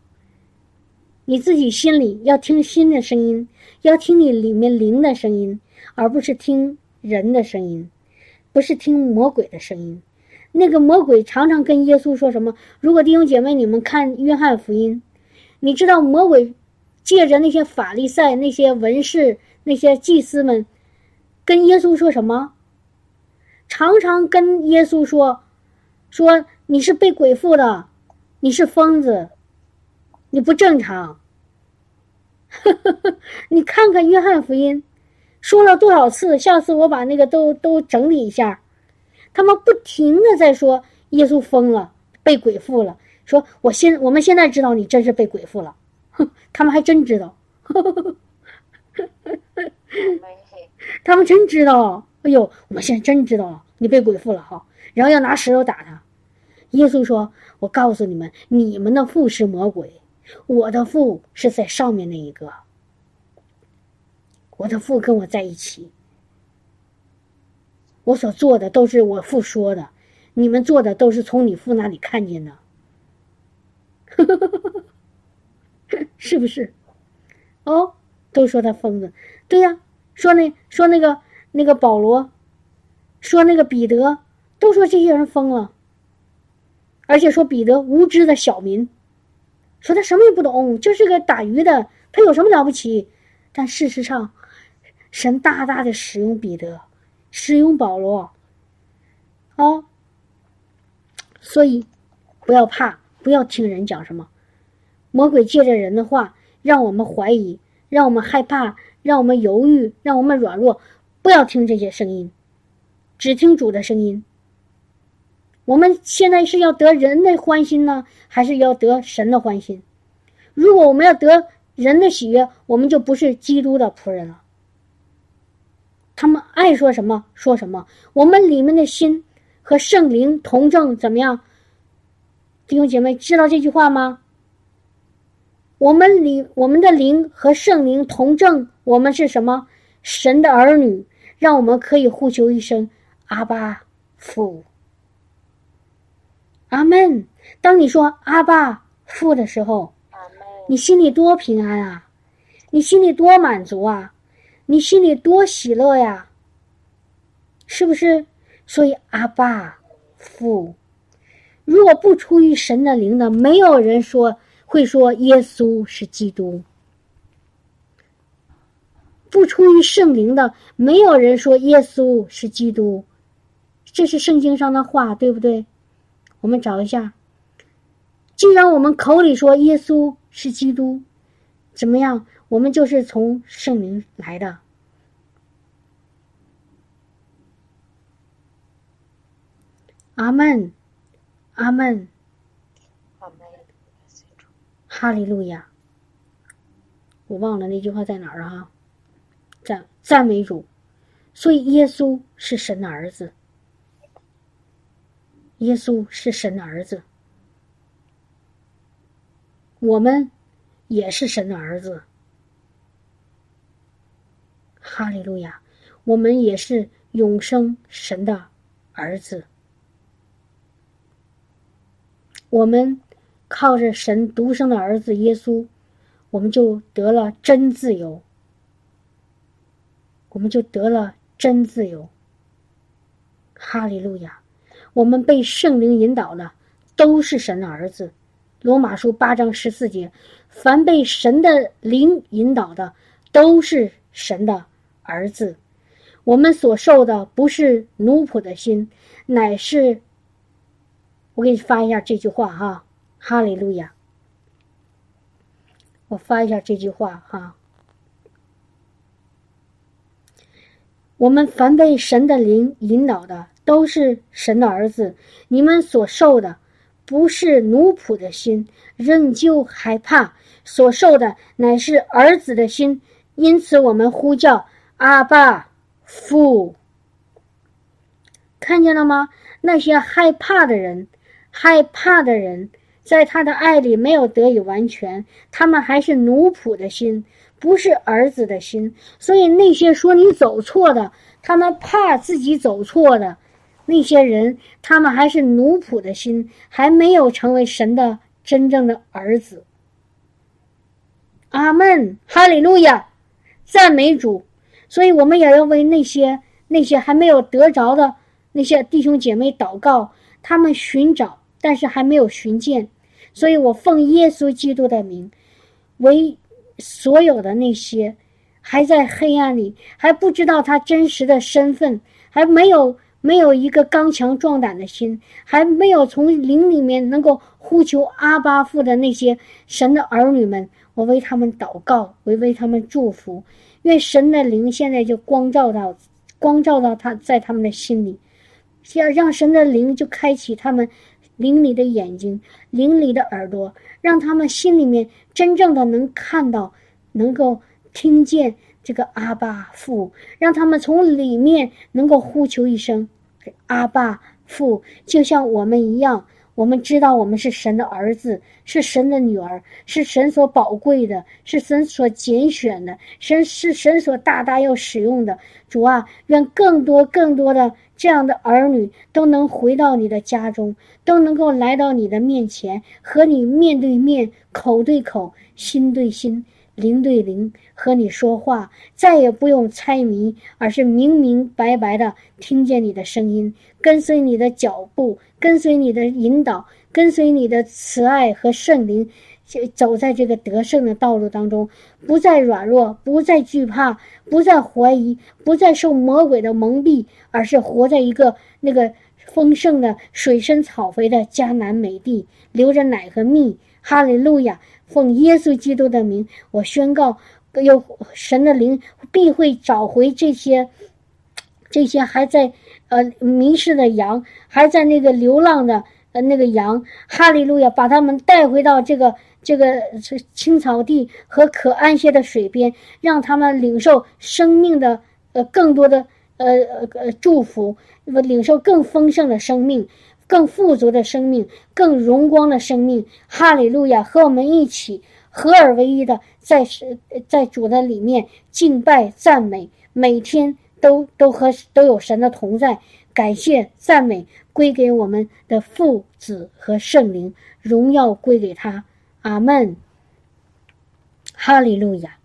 你自己心里要听心的声音，要听你里面灵的声音，而不是听人的声音，不是听魔鬼的声音。那个魔鬼常常跟耶稣说什么？如果弟兄姐妹你们看约翰福音，你知道魔鬼借着那些法利赛、那些文士、那些祭司们，跟耶稣说什么？常常跟耶稣说，说。你是被鬼附的，你是疯子，你不正常。你看看约翰福音，说了多少次？下次我把那个都都整理一下。他们不停的在说耶稣疯了，被鬼附了。说我现我们现在知道你真是被鬼附了，哼他们还真知道。他们真知道。哎呦，我们现在真知道了，你被鬼附了哈。然后要拿石头打他。耶稣说：“我告诉你们，你们的父是魔鬼，我的父是在上面那一个。我的父跟我在一起，我所做的都是我父说的，你们做的都是从你父那里看见的，是不是？哦，都说他疯子，对呀，说那说那个那个保罗，说那个彼得，都说这些人疯了。”而且说彼得无知的小民，说他什么也不懂，就是个打鱼的，他有什么了不起？但事实上，神大大的使用彼得，使用保罗，哦，所以不要怕，不要听人讲什么，魔鬼借着人的话，让我们怀疑，让我们害怕，让我们犹豫，让我们软弱，不要听这些声音，只听主的声音。我们现在是要得人的欢心呢，还是要得神的欢心？如果我们要得人的喜悦，我们就不是基督的仆人了。他们爱说什么说什么，我们里面的心和圣灵同正，怎么样？弟兄姐妹知道这句话吗？我们里我们的灵和圣灵同正，我们是什么？神的儿女，让我们可以呼求一声阿巴父。阿门。当你说阿爸父的时候，你心里多平安啊！你心里多满足啊！你心里多喜乐呀！是不是？所以阿爸父，如果不出于神的灵的，没有人说会说耶稣是基督；不出于圣灵的，没有人说耶稣是基督。这是圣经上的话，对不对？我们找一下，既然我们口里说耶稣是基督，怎么样？我们就是从圣灵来的。阿门，阿门。阿门。哈利路亚。我忘了那句话在哪儿了哈。赞赞美主。所以耶稣是神的儿子。耶稣是神的儿子。我们也是神的儿子。哈利路亚。我们也是永生神的儿子。我们靠着神独生的儿子耶稣，我们就得了真自由。我们就得了真自由。哈利路亚！我们被圣灵引导的都是神的儿子。罗马书八章十四节：凡被神的灵引导的都是神的儿子。我们所受的不是奴仆的心，乃是……我给你发一下这句话哈，哈利路亚！我发一下这句话哈。我们凡被神的灵引导的，都是神的儿子。你们所受的不是奴仆的心，仍旧害怕；所受的乃是儿子的心。因此，我们呼叫阿爸父。看见了吗？那些害怕的人。害怕的人，在他的爱里没有得以完全，他们还是奴仆的心，不是儿子的心。所以那些说你走错的，他们怕自己走错的那些人，他们还是奴仆的心，还没有成为神的真正的儿子。阿门，哈利路亚，赞美主。所以我们也要为那些那些还没有得着的那些弟兄姐妹祷告，他们寻找。但是还没有寻见，所以我奉耶稣基督的名，为所有的那些还在黑暗里，还不知道他真实的身份，还没有没有一个刚强壮胆的心，还没有从灵里面能够呼求阿巴父的那些神的儿女们，我为他们祷告，为为他们祝福，愿神的灵现在就光照到，光照到他在他们的心里，要让神的灵就开启他们。灵里的眼睛，灵里的耳朵，让他们心里面真正的能看到，能够听见这个阿爸父，让他们从里面能够呼求一声阿爸父，就像我们一样。我们知道我们是神的儿子，是神的女儿，是神所宝贵的，是神所拣选的，神是神所大大要使用的。主啊，愿更多更多的这样的儿女都能回到你的家中，都能够来到你的面前，和你面对面、口对口、心对心。灵对灵和你说话，再也不用猜谜，而是明明白白的听见你的声音，跟随你的脚步，跟随你的引导，跟随你的慈爱和圣灵，走在这个得胜的道路当中，不再软弱，不再惧怕，不再怀疑，不再受魔鬼的蒙蔽，而是活在一个那个丰盛的、水深草肥的迦南美地，流着奶和蜜。哈利路亚。奉耶稣基督的名，我宣告，有神的灵必会找回这些，这些还在呃迷失的羊，还在那个流浪的呃那个羊。哈利路亚，把他们带回到这个这个青草地和可安歇的水边，让他们领受生命的呃更多的呃呃祝福，领受更丰盛的生命。更富足的生命，更荣光的生命，哈利路亚！和我们一起合而为一的，在是，在主的里面敬拜赞美，每天都都和都有神的同在，感谢赞美归给我们的父子和圣灵，荣耀归给他，阿门，哈利路亚。